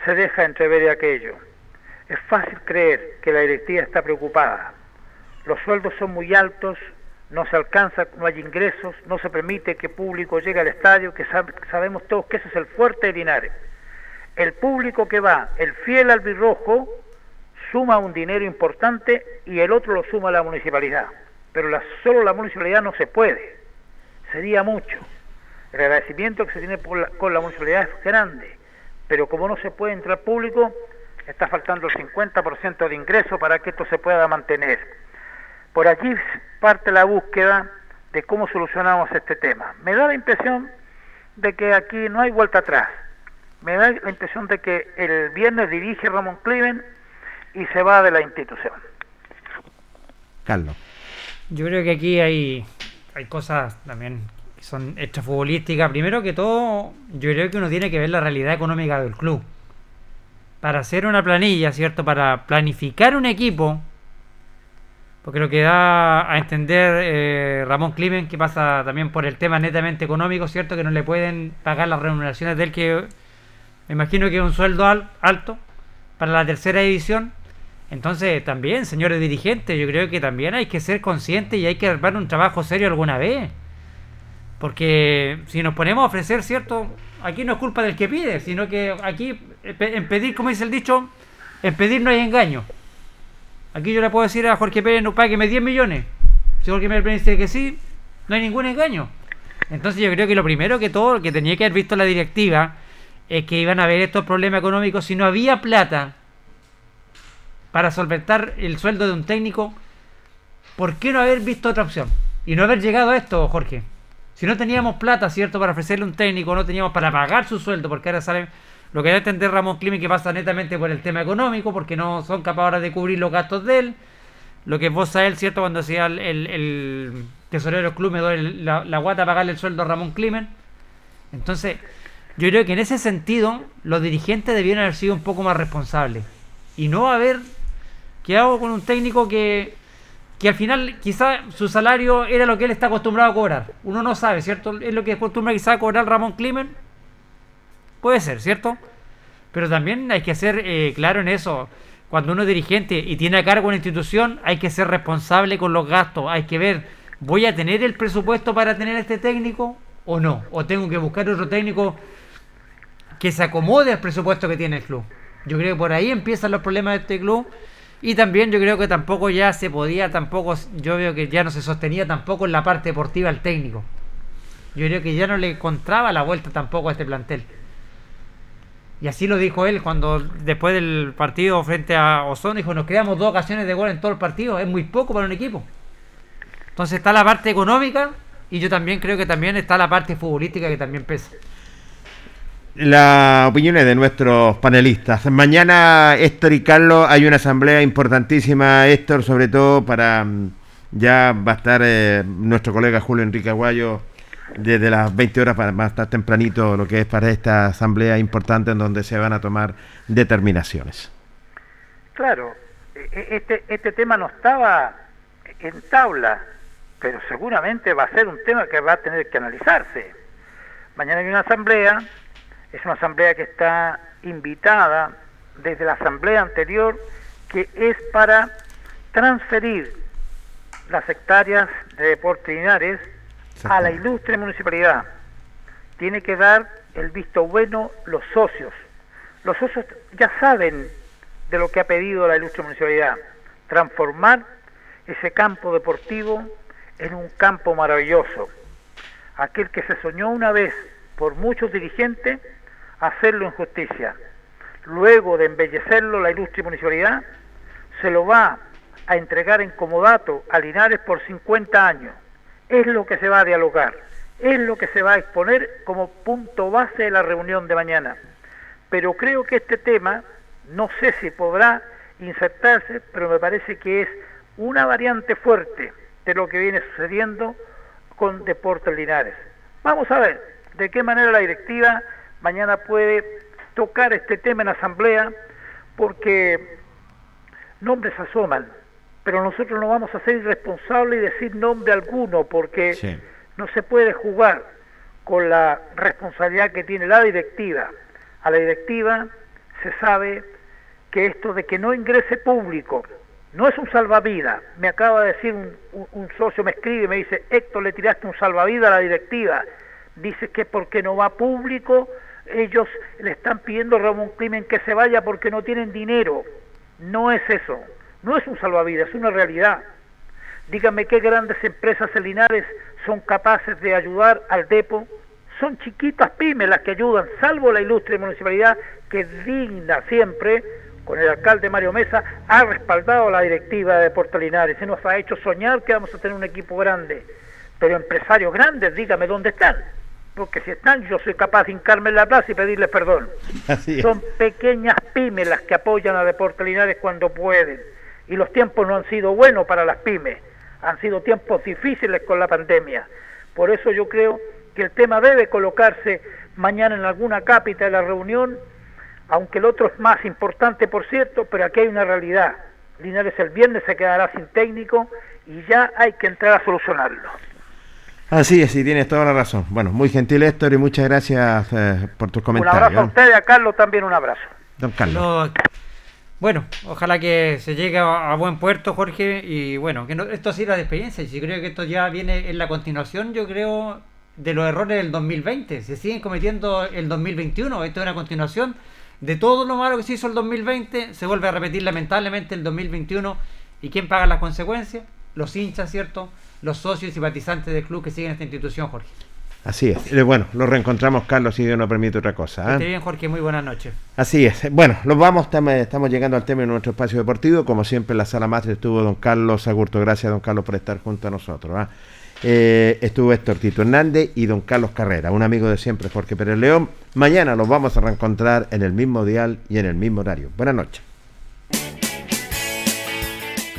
se deja entrever aquello. Es fácil creer que la directiva está preocupada. Los sueldos son muy altos, no se alcanza, no hay ingresos, no se permite que público llegue al estadio, que sab- sabemos todos que ese es el fuerte de Linares. El público que va, el fiel albirrojo, suma un dinero importante y el otro lo suma la municipalidad. Pero la, solo la municipalidad no se puede. Sería mucho. El agradecimiento que se tiene por la- con la municipalidad es grande, pero como no se puede entrar público, está faltando el 50% de ingreso para que esto se pueda mantener. Por allí parte la búsqueda de cómo solucionamos este tema. Me da la impresión de que aquí no hay vuelta atrás. Me da la impresión de que el viernes dirige Ramón Cliven y se va de la institución. Carlos. Yo creo que aquí hay, hay cosas también que son extrafutbolísticas. Primero que todo, yo creo que uno tiene que ver la realidad económica del club. Para hacer una planilla, ¿cierto? Para planificar un equipo, porque lo que da a entender eh, Ramón Climen, que pasa también por el tema netamente económico, ¿cierto? Que no le pueden pagar las remuneraciones de él, que me imagino que es un sueldo al- alto para la tercera división. Entonces, también, señores dirigentes, yo creo que también hay que ser conscientes y hay que armar un trabajo serio alguna vez. Porque si nos ponemos a ofrecer, ¿cierto? Aquí no es culpa del que pide, sino que aquí, en pedir, como dice el dicho, en pedir no hay engaño. Aquí yo le puedo decir a Jorge Pérez, no págueme 10 millones. Si Jorge Pérez dice que sí, no hay ningún engaño. Entonces yo creo que lo primero que todo, que tenía que haber visto la directiva, es que iban a haber estos problemas económicos. Si no había plata para solventar el sueldo de un técnico, ¿por qué no haber visto otra opción? Y no haber llegado a esto, Jorge. Si no teníamos plata, ¿cierto?, para ofrecerle un técnico, no teníamos para pagar su sueldo, porque ahora sale lo que da a entender Ramón Climen que pasa netamente por el tema económico, porque no son capaces de cubrir los gastos de él. Lo que vos sabés, ¿cierto?, cuando el, el- el tesorero del club me doy la, la guata a pagarle el sueldo a Ramón Climen. Entonces, yo creo que en ese sentido, los dirigentes debieron haber sido un poco más responsables. Y no haber quedado con un técnico que, que al final quizá su salario era lo que él está acostumbrado a cobrar. Uno no sabe, ¿cierto? Es lo que acostumbra quizá a cobrar Ramón Climen. Puede ser, ¿cierto? Pero también hay que ser eh, claro en eso. Cuando uno es dirigente y tiene a cargo una institución, hay que ser responsable con los gastos. Hay que ver, ¿voy a tener el presupuesto para tener este técnico o no? ¿O tengo que buscar otro técnico que se acomode al presupuesto que tiene el club? Yo creo que por ahí empiezan los problemas de este club. Y también yo creo que tampoco ya se podía, tampoco, yo veo que ya no se sostenía tampoco en la parte deportiva el técnico. Yo creo que ya no le encontraba la vuelta tampoco a este plantel. Y así lo dijo él cuando después del partido frente a Ozono dijo, nos creamos dos ocasiones de gol en todo el partido, es muy poco para un equipo. Entonces está la parte económica y yo también creo que también está la parte futbolística que también pesa. Las opiniones de nuestros panelistas. Mañana, Héctor y Carlos, hay una asamblea importantísima, Héctor, sobre todo para... mm, Ya va a estar eh, nuestro colega Julio Enrique Aguayo desde las 20 horas, para, a estar tempranito lo que es para esta asamblea importante en donde se van a tomar determinaciones. Claro, e- e- este, este tema no estaba en tabla, pero seguramente va a ser un tema que va a tener que analizarse. Mañana hay una asamblea, es una asamblea que está invitada desde la asamblea anterior, que es para transferir las hectáreas de Deportes Linares a la ilustre municipalidad. Tiene que dar el visto bueno los socios. Los socios ya saben de lo que ha pedido la ilustre municipalidad, transformar ese campo deportivo en un campo maravilloso. Aquel que se soñó una vez por muchos dirigentes, hacerlo en justicia. Luego de embellecerlo, la ilustre municipalidad se lo va a entregar en comodato a Linares por 50 años. Es lo que se va a dialogar, es lo que se va a exponer como punto base de la reunión de mañana. Pero creo que este tema, no sé si podrá insertarse, pero me parece que es una variante fuerte de lo que viene sucediendo con Deportes Linares. Vamos a ver de qué manera la directiva mañana puede tocar este tema en asamblea, porque nombres asoman, pero nosotros no vamos a ser irresponsables y decir nombre alguno, porque no se puede jugar con la responsabilidad que tiene la directiva. A la directiva se sabe que esto de que no ingrese público no es un salvavidas. Me acaba de decir un, un- un socio, me escribe y me dice, Héctor, le tiraste un salvavidas a la directiva. Dice que porque no va público, ellos le están pidiendo a Ramón Climen que se vaya porque no tienen dinero. No es eso. No es un salvavidas, es una realidad. Dígame qué grandes empresas en Linares son capaces de ayudar al depo. Son chiquitas pymes las que ayudan, salvo la ilustre municipalidad que digna siempre, con el alcalde Mario Mesa, ha respaldado la directiva de Puerto Linares y nos ha hecho soñar que vamos a tener un equipo grande. Pero empresarios grandes, dígame dónde están. Porque si están, yo soy capaz de hincarme en la plaza y pedirles perdón. Así. Son pequeñas pymes las que apoyan a Deportes Linares cuando pueden. Y los tiempos no han sido buenos para las pymes. Han sido tiempos difíciles con la pandemia. Por eso yo creo que el tema debe colocarse mañana en alguna cápita de la reunión, aunque el otro es más importante, por cierto, pero aquí hay una realidad. Linares el viernes se quedará sin técnico y ya hay que entrar a solucionarlo. Así es, y tienes toda la razón. Bueno, muy gentil Héctor y muchas gracias eh, por tus Un abrazo a comentarios. ustedes, a Carlos también un abrazo. Don Carlos. No, bueno, ojalá que se llegue a, a buen puerto, Jorge, y bueno, que no- esto sirva de experiencia. Y si creo que esto ya viene en la continuación, yo creo, de los errores del 2020. Se siguen cometiendo el 2021. Esto es una continuación de todo lo malo que se hizo el 2020. Se vuelve a repetir lamentablemente el 2021. ¿Y quién paga las consecuencias? Los hinchas, ¿cierto? Los socios y simpatizantes del club que siguen esta institución, Jorge. Así es. Eh, Bueno, nos reencontramos, Carlos, si Dios nos permite otra cosa. ¿eh? esté bien, Jorge. Muy buenas noches. Así es. Bueno, nos vamos, estamos, llegando al tema de nuestro espacio deportivo. Como siempre, en la sala máster estuvo don Carlos Agurto. Gracias, don Carlos, por estar junto a nosotros. ¿ah? Eh, estuvo Héctor Tito Hernández y don Carlos Carrera, un amigo de siempre, Jorge Pérez León. Mañana nos vamos a reencontrar en el mismo dial y en el mismo horario. Buenas noches.